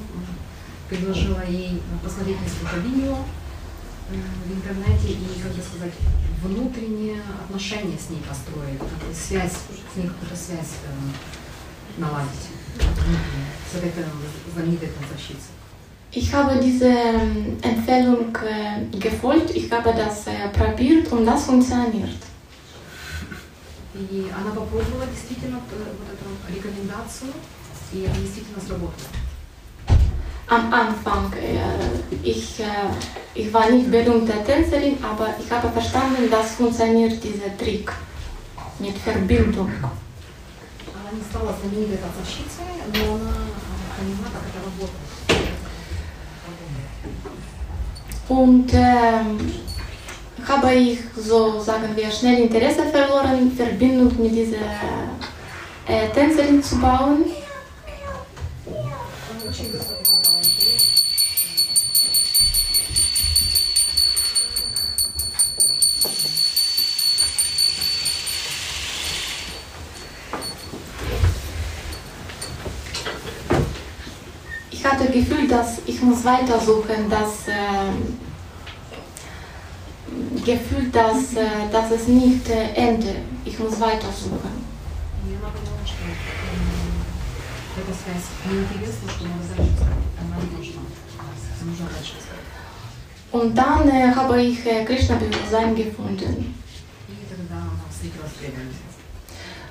предложила ей посмотреть несколько видео э, в интернете и, как бы сказать, внутреннее отношение с ней построить, как связь, с ней какую-то связь э, наладить с этой э, знаменитой танцовщицей. Ich habe diese Empfehlung äh, gefolgt, ich habe das probiert und das funktioniert. И она попробовала действительно э, вот эту рекомендацию, и это действительно сработало. Am Anfang, äh, ich, äh, ich war nicht berühmte Tänzerin, aber ich habe verstanden, dass funktioniert dieser Trick mit Verbindung. Она не стала знаменитой танцовщицей, но она э, поняла, как это работает. Und ähm, habe ich, so sagen wir, schnell Interesse verloren, Verbindung mit dieser äh, Tänzerin zu bauen. Ich hatte das Gefühl, dass ich muss weitersuchen, dass äh, Gefühl, dass, äh, dass es nicht äh, endet. Ich muss weitersuchen. Und dann äh, habe ich äh, krishna sein gefunden.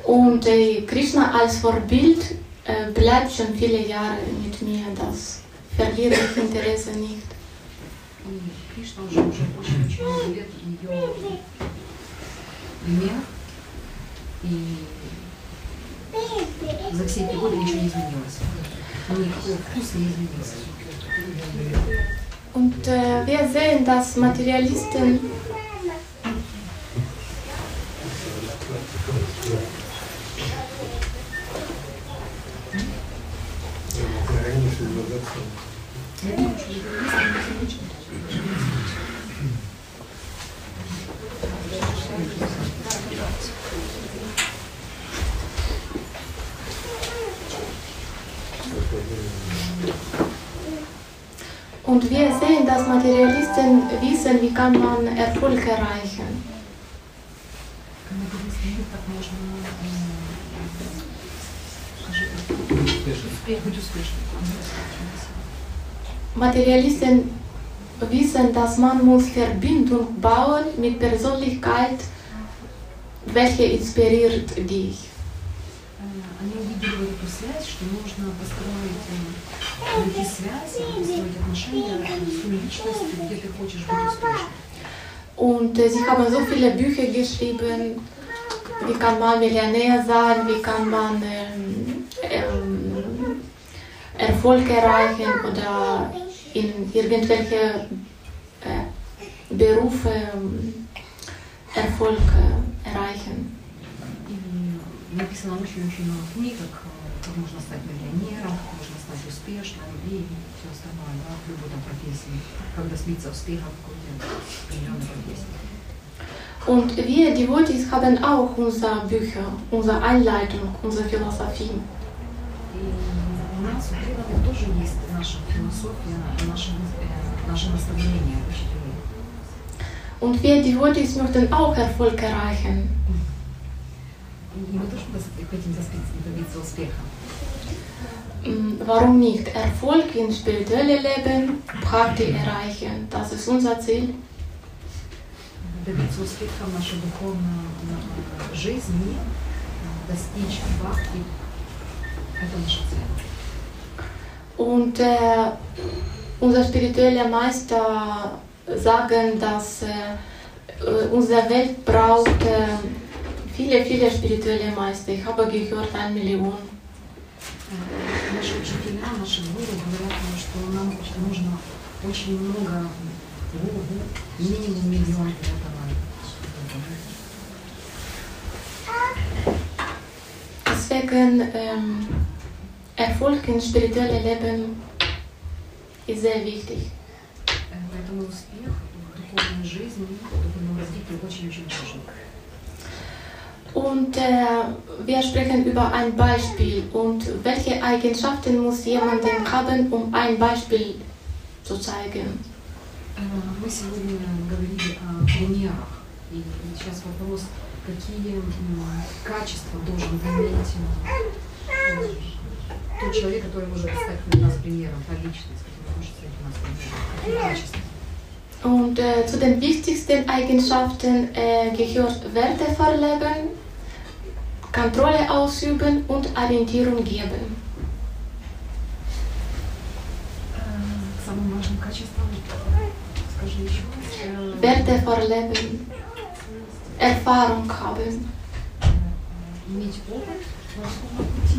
Und äh, Krishna als Vorbild äh, bleibt schon viele Jahre mit mir. Das verliere ich Interesse nicht И Кришна уже уже очень-очень много лет ее пример. И за все эти годы ничего не изменилось. Но никакой вкус не изменился. Und äh, wir sehen, dass Materialisten Раньше übersetzen. Und wir sehen, dass Materialisten wissen, wie kann man Erfolg erreichen. Когда говорит «нет», так можно м, скажи, успех, быть успешным. Materialisten wissen, dass man muss Verbindung bauen mit Persönlichkeit, welche inspiriert dich. Э, Они увидели вот эту связь, что нужно построить, э, найти связь, построить отношения с той личностью, где ты хочешь быть успешным. Und äh, sie haben so viele Bücher geschrieben, wie kann man Millionär sein, wie kann man ähm, ähm, Erfolg erreichen oder in irgendwelche äh, Berufe ähm, Erfolg äh, erreichen. И написано очень-очень много книг, как, э, как можно стать миллионером, как можно стать успешным и все остальное, да, в любой там профессии, как добиться успеха в какой-то определенной профессии. Und wir Devotees haben auch unsere Bücher, unsere Einleitung, unsere Philosophie. И у нас, у преданных, тоже есть наша философия, наши, э, наши наставления учителей. Und wir Devotees möchten auch Erfolg erreichen. И мы тоже дос- хотим добиться, добиться успеха. Mm, Warum nicht? Erfolg in spirituellem Leben, Bhakti erreichen. Das ist unser Ziel. Добиться успеха в нашей духовной э, жизни, э, достичь бхакти – это наша цель. Und äh, unser spiritueller Meister sagen, dass äh, äh, unsere Welt braucht äh, viele, viele spirituelle Meister. Ich habe gehört, eine Million. Наши учителя, наши гуру говорят нам, что нам нужно очень много гуру, минимум миллион для этого. Deswegen ähm, Erfolg im spirituellen Leben ist sehr wichtig. Поэтому успех в духовной жизни, в духовном развитии очень-очень важен. Und äh, wir sprechen über ein Beispiel und welche Eigenschaften muss jemanden haben, um ein Beispiel zu zeigen. Э, Мы сегодня говорили о примерах. И сейчас вопрос, какие м, качества должен иметь э, тот человек, который может стать для нас примером, та личность, которая может стать для нас примером. Какие качества? Und äh, zu den wichtigsten Eigenschaften äh, gehört Werte verleben, Kontrolle ausüben und Orientierung geben. Э, К самым важным качествам, скажи еще раз. Э, Werte verleben, Erfahrung haben. э, Иметь опыт в духовном пути.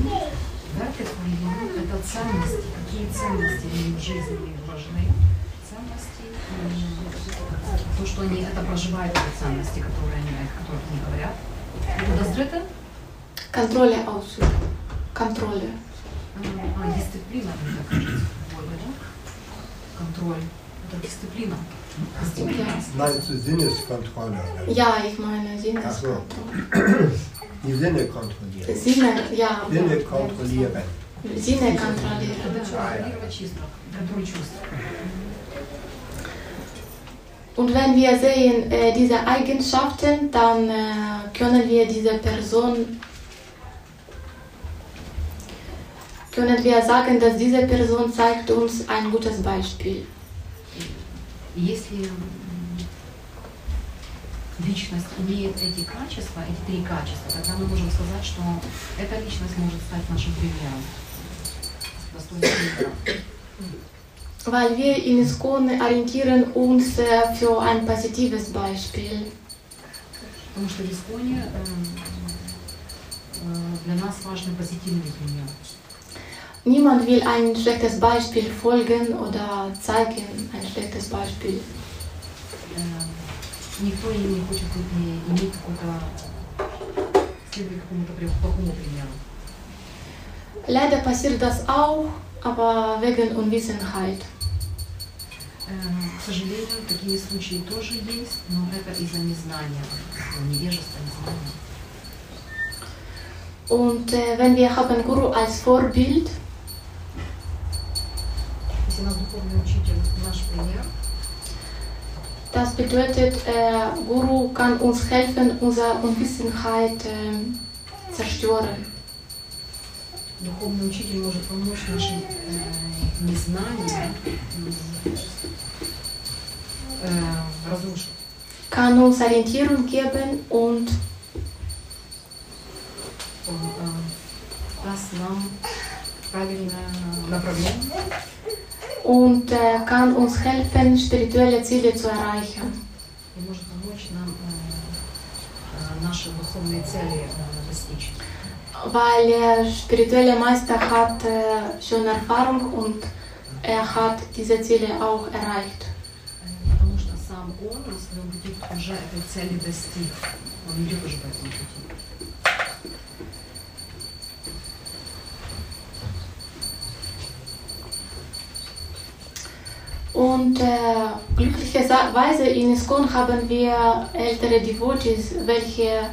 Вerte Фаридин – это ценности. Какие ценности они в жизни важны? То, что они это проживают, эти ценности, которые они, о которых они говорят. Удоздрыты? Kontrolle ausüben. Kontrolle. А, дисциплина, мне так кажется? Контроль. Это дисциплина. Дисциплина. Meinst du Sinneskontrolle? Ja, ich meine Sinneskontrolle. Die Sinne kontrollieren. Sinne, ja. Sinne kontrollieren. Sinne kontrollieren. Это контролировать чувства, контроль чувств. Und wenn wir sehen äh, diese Eigenschaften, dann äh, können wir diese Person können wir sagen, dass diese Person zeigt uns ein gutes Beispiel. И Если м, личность имеет эти качества, эти три качества, тогда мы можем сказать, что эта личность может стать нашим примером. Достойным примером. Weil wir in Iskon orientieren uns äh, für ein positives Beispiel. Потому что в Исконе э, э, для нас важны позитивные примеры. Niemand will ein schlechtes Beispiel folgen oder zeigen ein schlechtes Beispiel. Э, Никто и не хочет и- иметь какой-то, следовать какому-то при- плохому примеру. Leider passiert das auch, aber wegen Unwissenheit. К сожалению, такие случаи тоже есть, но это из-за незнания, э, невежества, незнания. Und äh, wenn wir haben Guru als Vorbild, Das bedeutet, äh, Guru kann uns helfen, unsere Unwissenheit ähm, zerstören. духовный учитель может помочь нашим э, незнаниям э, разрушить. Kann uns Orientierung geben und Он э, даст нам правильное направление und äh, kann uns helfen, spirituelle Ziele zu erreichen. и может помочь нам э, э, наши духовные цели э, достичь. Weil der spirituelle Meister hat äh, schon Erfahrung und er hat diese Ziele auch erreicht. он на своем пути уже этой цели достиг. Он идет уже по этому пути. Und äh, glücklicherweise in ISKCON haben wir ältere Devotees, welche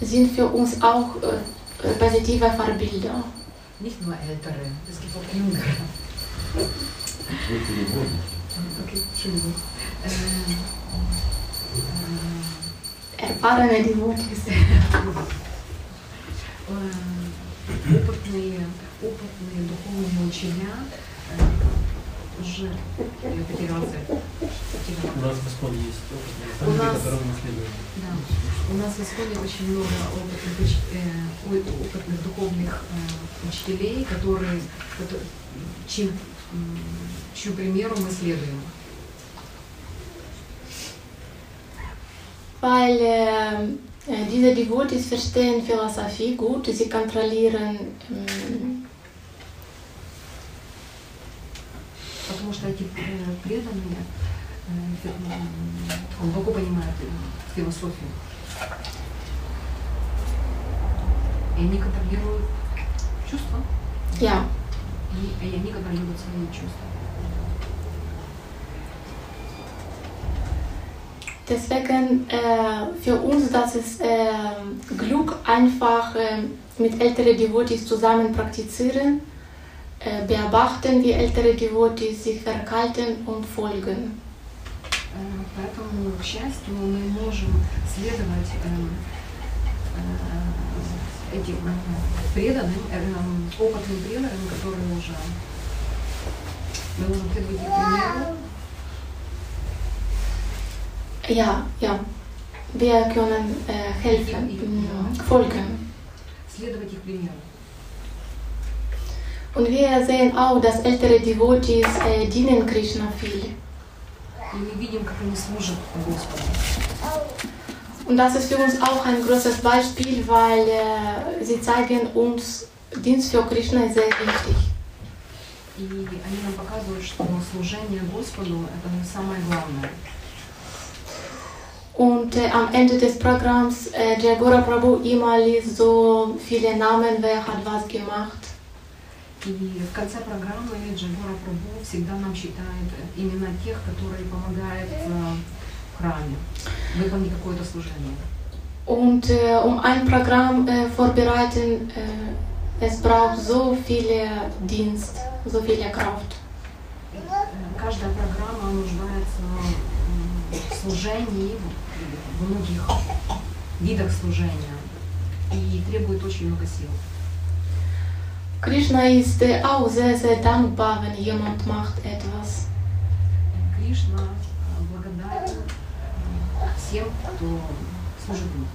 sind für uns auch äh, positive Vorbilder. Nicht nur ältere, es gibt auch jüngere. Вы переводите. Okay, Entschuldigung. Ähm, äh, Erfahrene Devotees. э, опытные, опытные духовные учителя э, уже я. Потеряла. У нас в Исконе есть опытные У наставники, нас- которым мы следуем. Да. У нас в Исходе очень много опытных, э, опытных духовных э, учителей, которые, кото- чьим, чью примеру мы следуем. Weil äh, äh, diese Devotees verstehen Philosophie gut, sie kontrollieren ähm, Потому что эти э, преданные э, м, глубоко понимают э, философию. И они контролируют чувства, ja, и, и они контролируют свои чувства. Deswegen äh, für uns das ist äh, Glück einfach äh, mit älteren Devotees zusammen praktizieren, äh, beobachten, wie ältere Devotees sich verhalten und folgen. Э, Поэтому, к счастью, мы можем следовать эм, э, этим э, преданным, эм, опытным преданным, которые уже мы можем следовать их примеру, Ja, ja, wir können äh, helfen, mh, folgen. следовать их примеру. Und wir sehen auch, dass ältere Devotees äh, dienen Krishna viel. И мы видим, как они служат Господу. Und das ist für uns auch ein großes Beispiel, weil äh, sie zeigen uns, Dienst für Krishna ist sehr wichtig. И они нам показывают, что служение Господу – это не самое главное. Und äh, am Ende des Programms, äh, Jagora Prabhu immer liest so viele Namen, wer hat was gemacht. И в конце программы Джагора Прабhu всегда нам считает именно тех, которые помогают э, в храме выполнить какое-то служение. Und äh, um ein Programm äh, vorbereiten, äh, es braucht so viel Dienst, so viel Kraft. Э, Каждая программа нуждается м, в служении, в многих видах служения и требует очень много сил. Krishna ist äh, auch sehr, sehr dankbar, wenn jemand macht etwas. Кришна э, благодарен э, всем, кто служит ему.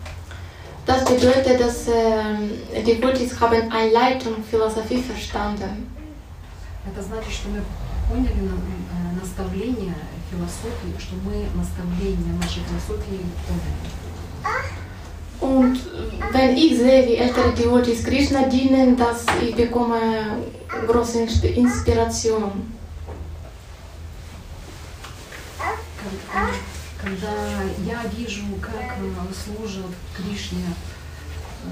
Das bedeutet, dass äh, die Devotees haben Einleitung Philosophie verstanden. Это значит, что мы поняли на- э, наставление философии, что мы наставление нашей философии поняли. Und wenn ich sehe, wie ältere Devotees Krishna dienen, dass ich bekomme große Insp- Inspiration. Когда, когда я вижу, как э, служат Кришне э,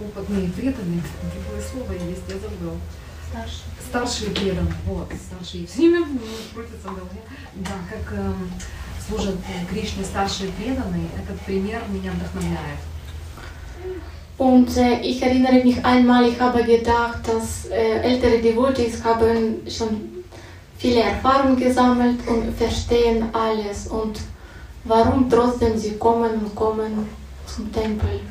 опытные преданные, такое слово есть, я забыл. Старшие преданные, вот, старшие, все время крутятся в голове. Да, как э, служат Кришне старшие преданные, этот пример меня вдохновляет. Und äh, ich erinnere mich einmal, ich habe gedacht, dass äh, ältere Devotees haben schon viele Erfahrungen gesammelt und verstehen alles. Und warum trotzdem sie kommen und kommen zum Tempel.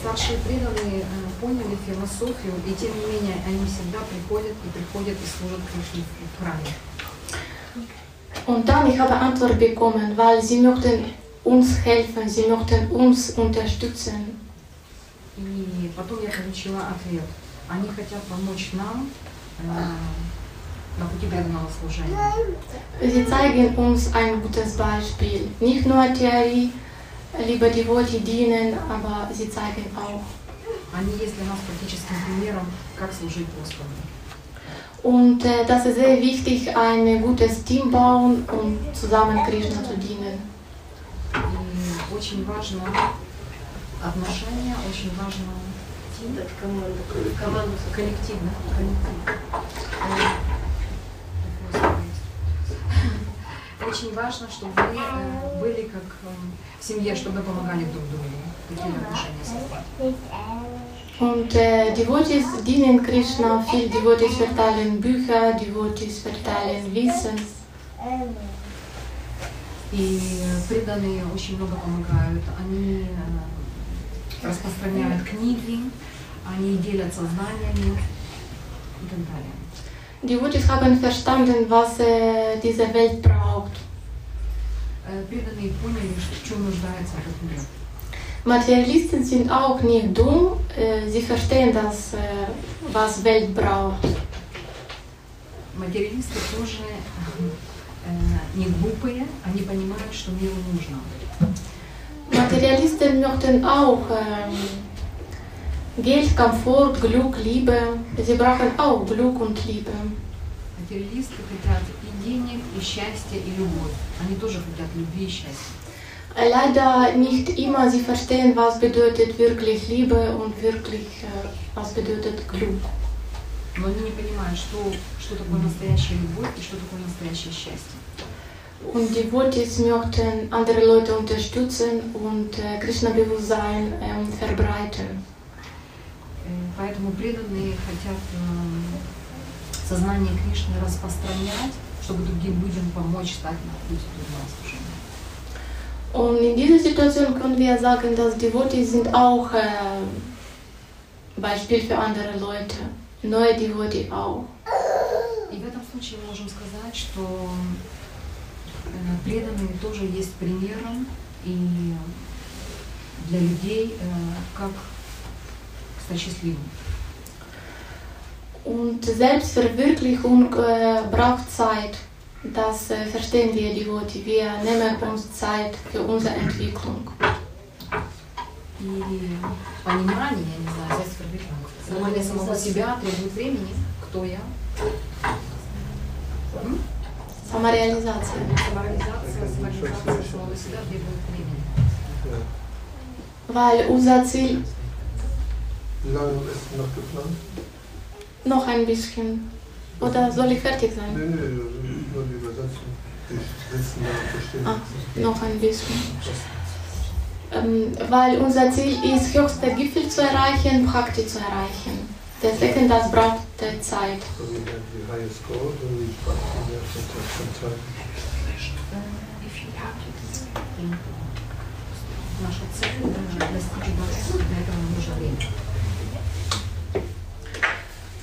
Старшие преданные э, поняли философию, и тем не менее они всегда приходят и приходят и служат Кришне в храме. Und dann ich habe Antwort bekommen, weil sie möchten uns helfen, sie möchten uns unterstützen. И потом я получила ответ. Они хотят помочь нам э, на пути преданного служения. Sie zeigen uns ein gutes Beispiel. Nicht nur Theorie, lieber Devotee dienen, aber sie zeigen auch. Они есть для нас практическим примером, как служить Господу. Und äh, das ist sehr wichtig, ein gutes Team bauen und zusammen Krishna zu dienen. И очень важно отношения, очень важно коллективно. Очень важно, чтобы вы э, были как э, в семье, чтобы помогали друг другу. Такие отношения создать. Und äh, Devotees dienen Krishna viel. Devotees verteilen Bücher, Devotees verteilen Wissens. И преданные очень много помогают. Они э, распространяют книги, они делятся знаниями и так далее. Devotees haben verstanden, was äh, diese Welt braucht. Э, Преданные поняли, что- в чем нуждается этот мир. Materialisten sind auch nicht dumm, äh, sie verstehen das, äh, was Welt braucht. Материалисты тоже э, не глупые, они понимают, что миру нужно. Materialisten möchten auch ähm, Geld, Komfort, Glück, Liebe. Sie brauchen auch Glück und Liebe. Материалисты хотят и денег, и счастья, и любовь. Они тоже хотят любви и счастья. Äh, Leider nicht immer sie verstehen, was bedeutet wirklich Liebe und wirklich, äh, was bedeutet Glück. Но они не понимают, что, что такое настоящая любовь и что такое настоящее счастье. Und die Devotees möchten andere Leute unterstützen und äh, Krishna-Bewusstsein ähm, verbreiten. Э, Поэтому преданные хотят эм, сознание Кришны распространять, чтобы другим людям помочь стать на путь преданного служения. Und in dieser Situation können wir sagen, dass Devotees sind auch äh, Beispiel für andere Leute. Neue Devotee auch. И в этом случае мы можем сказать, что э, преданные тоже есть примером и для людей, э, как стать счастливым. Und Selbstverwirklichung äh, braucht Zeit. Das äh, verstehen wir Devotee. Wir nehmen uns Zeit für unsere Entwicklung. И понимание, я не знаю, понимание самого себя требует времени. Кто я? М? Самореализация. Самореализация, самореализация самого себя требует времени. Ja. Weil unser Ziel Wie lange ist noch geplant? noch ein bisschen. Oder soll ich fertig sein? Nee, nee, nur die Übersetzung. Die sitzen da und verstehen. Ah, noch ein bisschen. Ähm, weil unser Ziel ist, höchste Gipfel zu erreichen, Bhakti zu erreichen. Deswegen, das braucht äh, Zeit. So wie der die Reihe Score, so wie ich praktisch mehr von Zeit. Наша цель э, достичь Бхакти, для этого нам нужно время.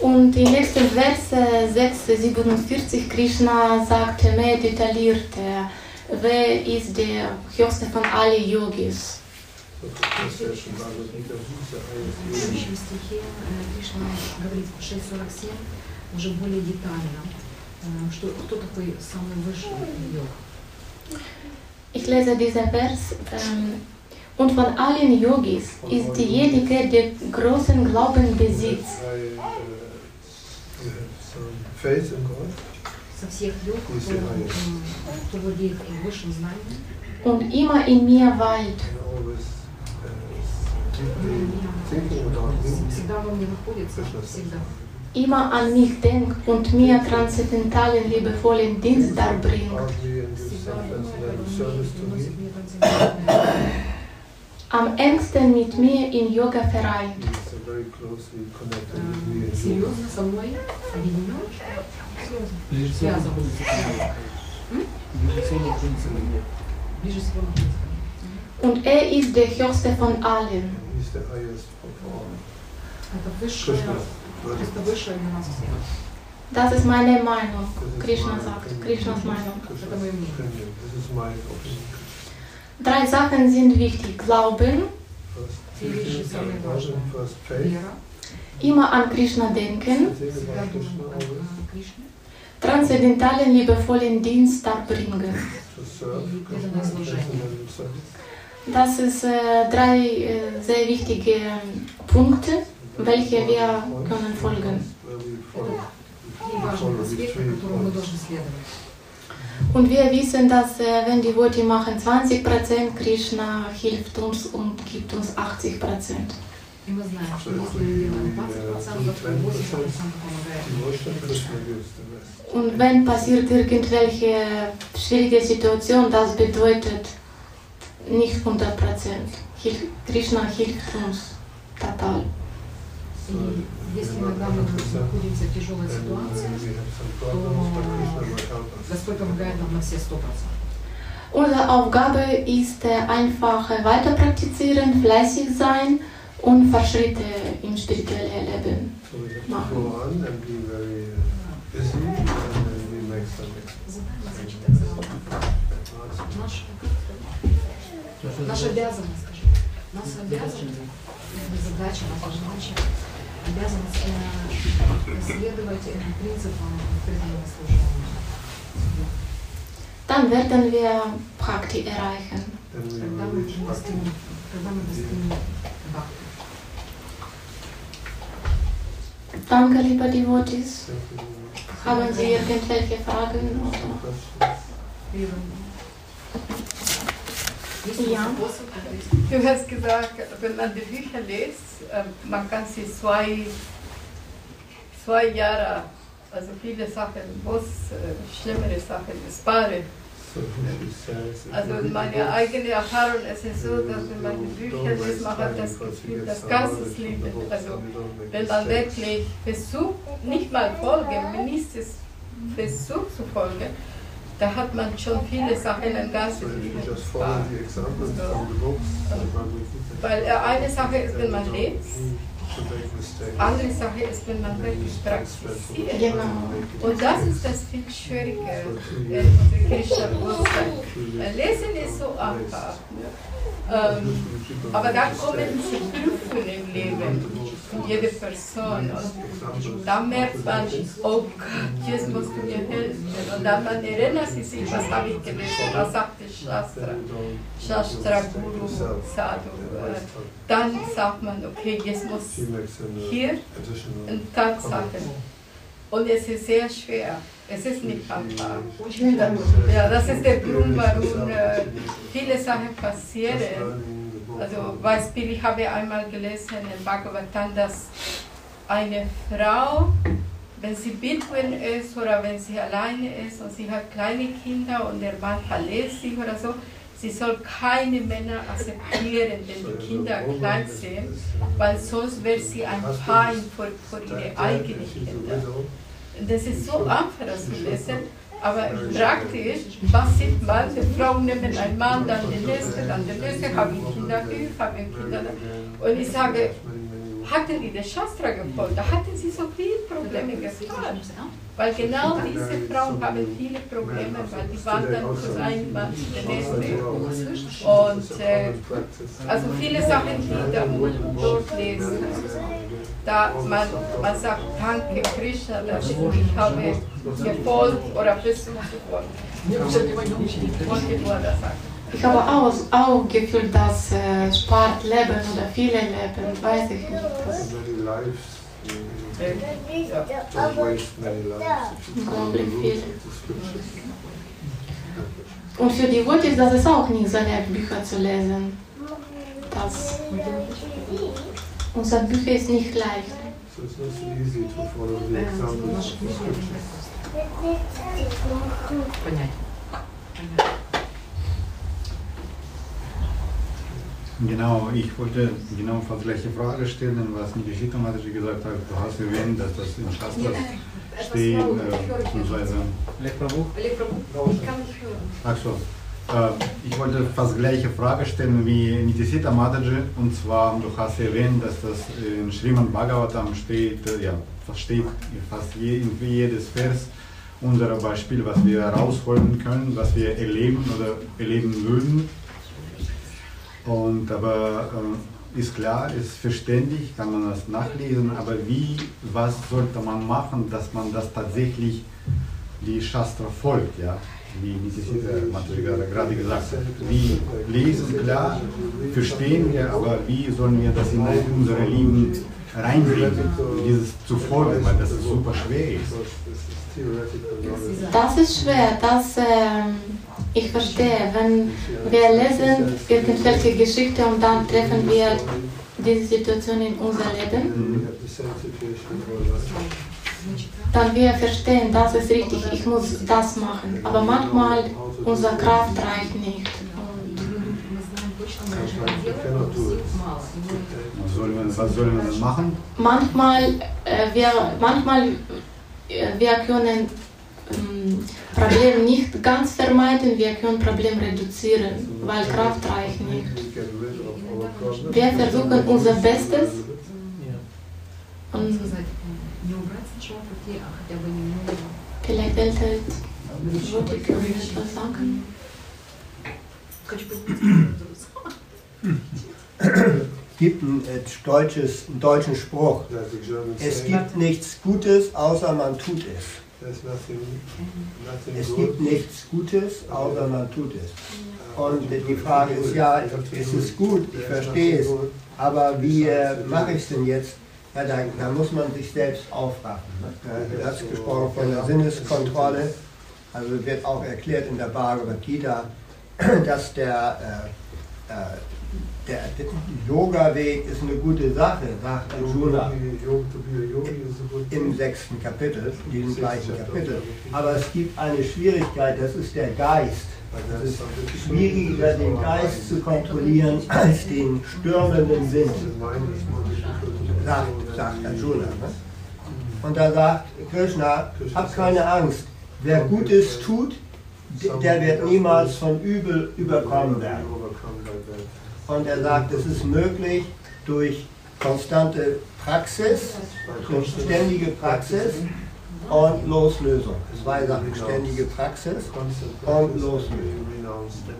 Und im nächsten Vers äh, 647 Krishna sagte mehr detailliert, äh, wer ist der höchste von allen Yogis. So, das ist ja schon mal das mit der Süße В Reihe следующем стихе э, Кришна говорит в 6.47 уже более детально, э, что, кто такой самый высший йог. Ich lese diesen Vers. Ähm, und von allen Yogis ist diejenige, der großen Glauben besitzt. Faith in God. Со всех йог, кто, м, кто владеет и высшим знанием, und immer in mir weilt. And always uh, deeply thinking about me. всегда во мне находится, всегда. immer an mich denkt und mir transzendentalen, liebevollen Dienst darbringt. am engsten mit mir im Yoga vereint. Und er ist der höchste von allen. Das ist meine Meinung, Krishna sagt, Krishnas Meinung drei Sachen sind wichtig. Glauben, immer an Krishna denken, transzendentalen liebevollen Dienst darbringen. Das ist äh, drei äh, sehr wichtige ähm, Punkte, welche wir können folgen. Und wir wissen, dass äh, wenn die Worte machen 20%, Krishna hilft uns und gibt uns 80%. И мы знаем, что если мы делаем 20%, то 80% помогает. Devotion, Krishna gives the rest. Und wenn passiert irgendwelche schwierige Situation, das bedeutet nicht 100%. Hil- Krishna hilft uns total. И если иногда мы находимся в тяжелой And when ситуации, we have some problems, but Krishna will help us. Господь помогает нам на все 100%. Unsere Aufgabe ist äh, einfach äh, weiter praktizieren, fleißig sein und Fortschritte im spirituellen Leben. So we have to go on and be very uh, busy and then we make some Значит, это advancement. наш- Наша наша задача- обязанность, скажи. Наша обязанность, это задача, наша задача, обязанность э, следовать этим принципам преданного служения. Dann werden wir Bhakti erreichen. Then we Когда will мы reach Bhakti. достигнем, когда мы достигнем бхакти. Danke, lieber Devotees. Thank you very much. Haben Sie irgendwelche Fragen? Oder? Ja. Du hast gesagt, wenn man die Bücher liest, ähm, man kann sie zwei, zwei Jahre, also viele Sachen, was äh, schlimmere Sachen sparen. Also meine eigene Erfahrung ist es so, dass wenn man die Bücher liest, man hat das Gefühl, das ganze Leben. Also wenn man wirklich versucht, nicht mal folgen, wenigstens versucht zu folgen, da hat man schon viele Sachen gespart. Bhagavad Gita, Weil äh, eine Sache ist, wenn man lebt, andere Sache ist, wenn man wirklich praktiziert. Genau. Und das ist das viel Schwierige in der Krishna-Bewusstsein. Äh, Lesen ist so einfach. Ne? Ähm, aber da kommen die Prüfungen im Leben von jeder Person. Und da merkt man, oh Gott, jetzt musst du mir helfen. Und dann man erinnert sie sich, was habe ich gelesen, was sagte Shastra, Shastra Guru, Sadhu. Dann sagt man, okay, jetzt muss hier eine Tatsache. Und es ist sehr schwer. Es ist nicht einfach. Ja, das ist der Grund, warum äh, viele Sachen passieren. Also Beispiel, ich habe einmal gelesen in Bhagavatam, dass eine Frau, wenn sie Witwen ist oder wenn sie alleine ist und sie hat kleine Kinder und der Mann verlässt sie oder so, sie soll keine Männer akzeptieren, wenn die Kinder klein sind, weil sonst wird sie ein Feind für, für ihre eigenen Kinder. Das ist so einfach zu lesen, aber praktisch, was sieht man? Die Frauen nehmen einen Mann, dann den nächsten, dann den nächsten, haben Kinder hier, haben Kinder da. Und ich sage, hatten die das Shastra gefolgt, da hatten sie so viele Probleme gespart. Weil genau diese Frauen haben viele Probleme, weil die wandern von einem Mann zu dem nächsten. Und äh, also viele Sachen, die da dort lesen. Da man, man sagt, danke Krishna, dass ich habe gefolgt oder versucht zu folgen. Ich wollte nur das sagen. Ich habe auch, auch gefühlt, dass äh, Sport leben oder viele leben, weiß ich nicht. Das Und für die Wurtis, das auch nicht so leicht, Bücher zu lesen. Das, unser Bücher ist nicht leicht. So. Genau, ich wollte genau von gleiche Frage stellen, was Nijishita Matrici gesagt hat. Du hast erwähnt, dass das in Shastas steht, äh, beziehungsweise. Ich. Ach so. Äh, ich wollte fast gleiche Frage stellen wie Nidhisita Mataji, und zwar, du hast erwähnt, dass das in Srimad Bhagavatam steht, äh, ja, das steht fast je, in jedes Vers unser Beispiel, was wir rausholen können, was wir erleben oder erleben würden und aber äh, ist klar, ist verständlich, kann man das nachlesen, aber wie, was sollte man machen, dass man das tatsächlich die Shastra folgt, ja? Wie Matri gerade gesagt hat. Wie lesen, klar, verstehen wir, aber wie sollen wir das in unser Leben reinbringen, dieses zu folgen, weil das super schwer ist. Das ist schwer, das ähm, ich verstehe, wenn wir lesen irgendwelche Geschichte und dann treffen wir diese Situation in unser Leben, dann wir verstehen, das ist richtig, ich muss das machen. Aber manchmal unsere Kraft reicht nicht. Was sollen wir, was sollen wir dann machen? Manchmal, äh, wir, manchmal äh, wir können Problem nicht ganz vermeiden, wir können Problem reduzieren, weil Kraft reicht nicht. Wir versuchen unser Bestes. Und vielleicht Eltern etwas sagen. gibt ein äh, deutsches, einen deutschen Spruch. Es gibt nichts Gutes, außer man tut es. Es gibt nichts Gutes, außer man tut es. Und die Frage ist ja, es ist gut, ich verstehe es, aber wie äh, mache ich es denn jetzt? Ja, da, da muss man sich selbst aufraffen. Ne? Du hast gesprochen von der Sinneskontrolle, also wird auch erklärt in der Bhagavad Gita, dass der, äh, äh, der, der Yoga-Weg ist eine gute Sache, sagt Arjuna im sechsten Kapitel, diesem gleichen Kapitel. Aber es gibt eine Schwierigkeit, das ist der Geist. Es ist schwieriger, den Geist zu kontrollieren, als den stürmenden Wind, sagt, sagt Arjuna. Ne? Und da sagt Krishna, hab keine Angst, wer Gutes tut, der wird niemals von Übel überkommen werden. Und er sagt, es ist möglich durch konstante Praxis, durch ständige Praxis und Loslösung. Zwei Sachen, ständige Praxis und Loslösung.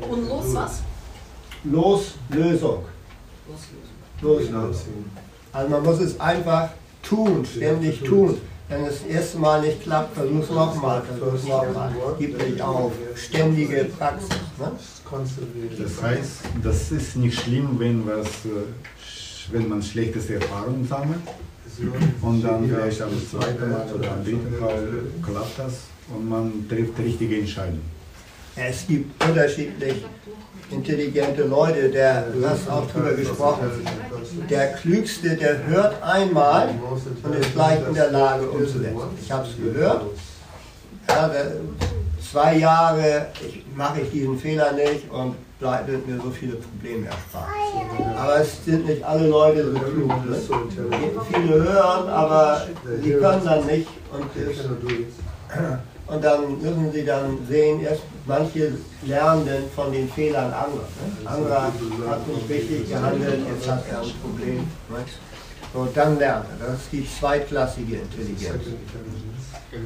Und los was? Loslösung. Loslösung. Also man muss es einfach tun, ständig tun. Wenn es das erste Mal nicht klappt, versuch es nochmal, versuch es nochmal. Gib nicht auf. Ständige Praxis. Ne? Das heißt, das ist nicht schlimm, wenn, was, äh, wenn man schlechteste Erfahrungen sammelt. Und dann vielleicht am zweiten Mal oder am dritten Mal klappt das und man trifft die richtige Entscheidung. Es gibt unterschiedlich intelligente Leute, der, du hast auch drüber gesprochen, der Klügste, der hört einmal und ist gleich in der Lage umzusetzen. Ich habe es gehört, ja, der, zwei Jahre ich, mache ich diesen Fehler nicht und bleibt mir so viele Probleme erspart. Aber es sind nicht alle Leute so klug. Ne? Viele hören, aber die können dann nicht und es, und dann müssen sie dann sehen, erst manche lernen von den Fehlern anderer. Ne? Anderer hat nicht richtig gehandelt, jetzt hat er ein Problem. Ne? Und dann lernt er. Das ist die zweitklassige Intelligenz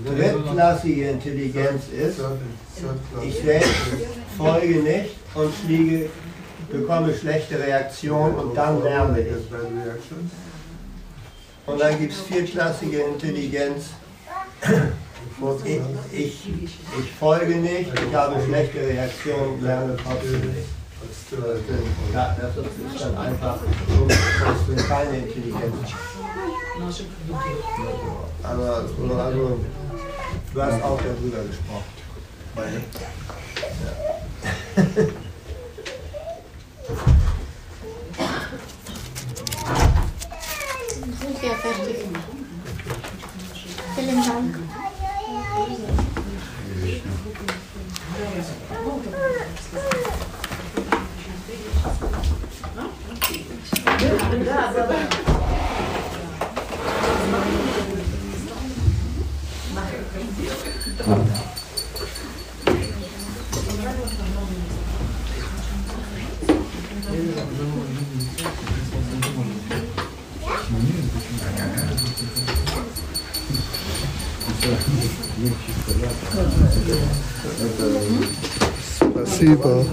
drittklassige Intelligenz ist, ich selbst folge nicht und fliege, bekomme schlechte Reaktionen und dann lerne ich. Und dann gibt es vierklassige Intelligenz. Ich, ich, ich folge nicht, ich habe schlechte Reaktionen, und lerne trotzdem nicht. Ja, das ist dann einfach so, das ist keine Intelligenz. Aber also, du hast auch darüber gesprochen. Sind wir fertig? Vielen Dank. Спасибо.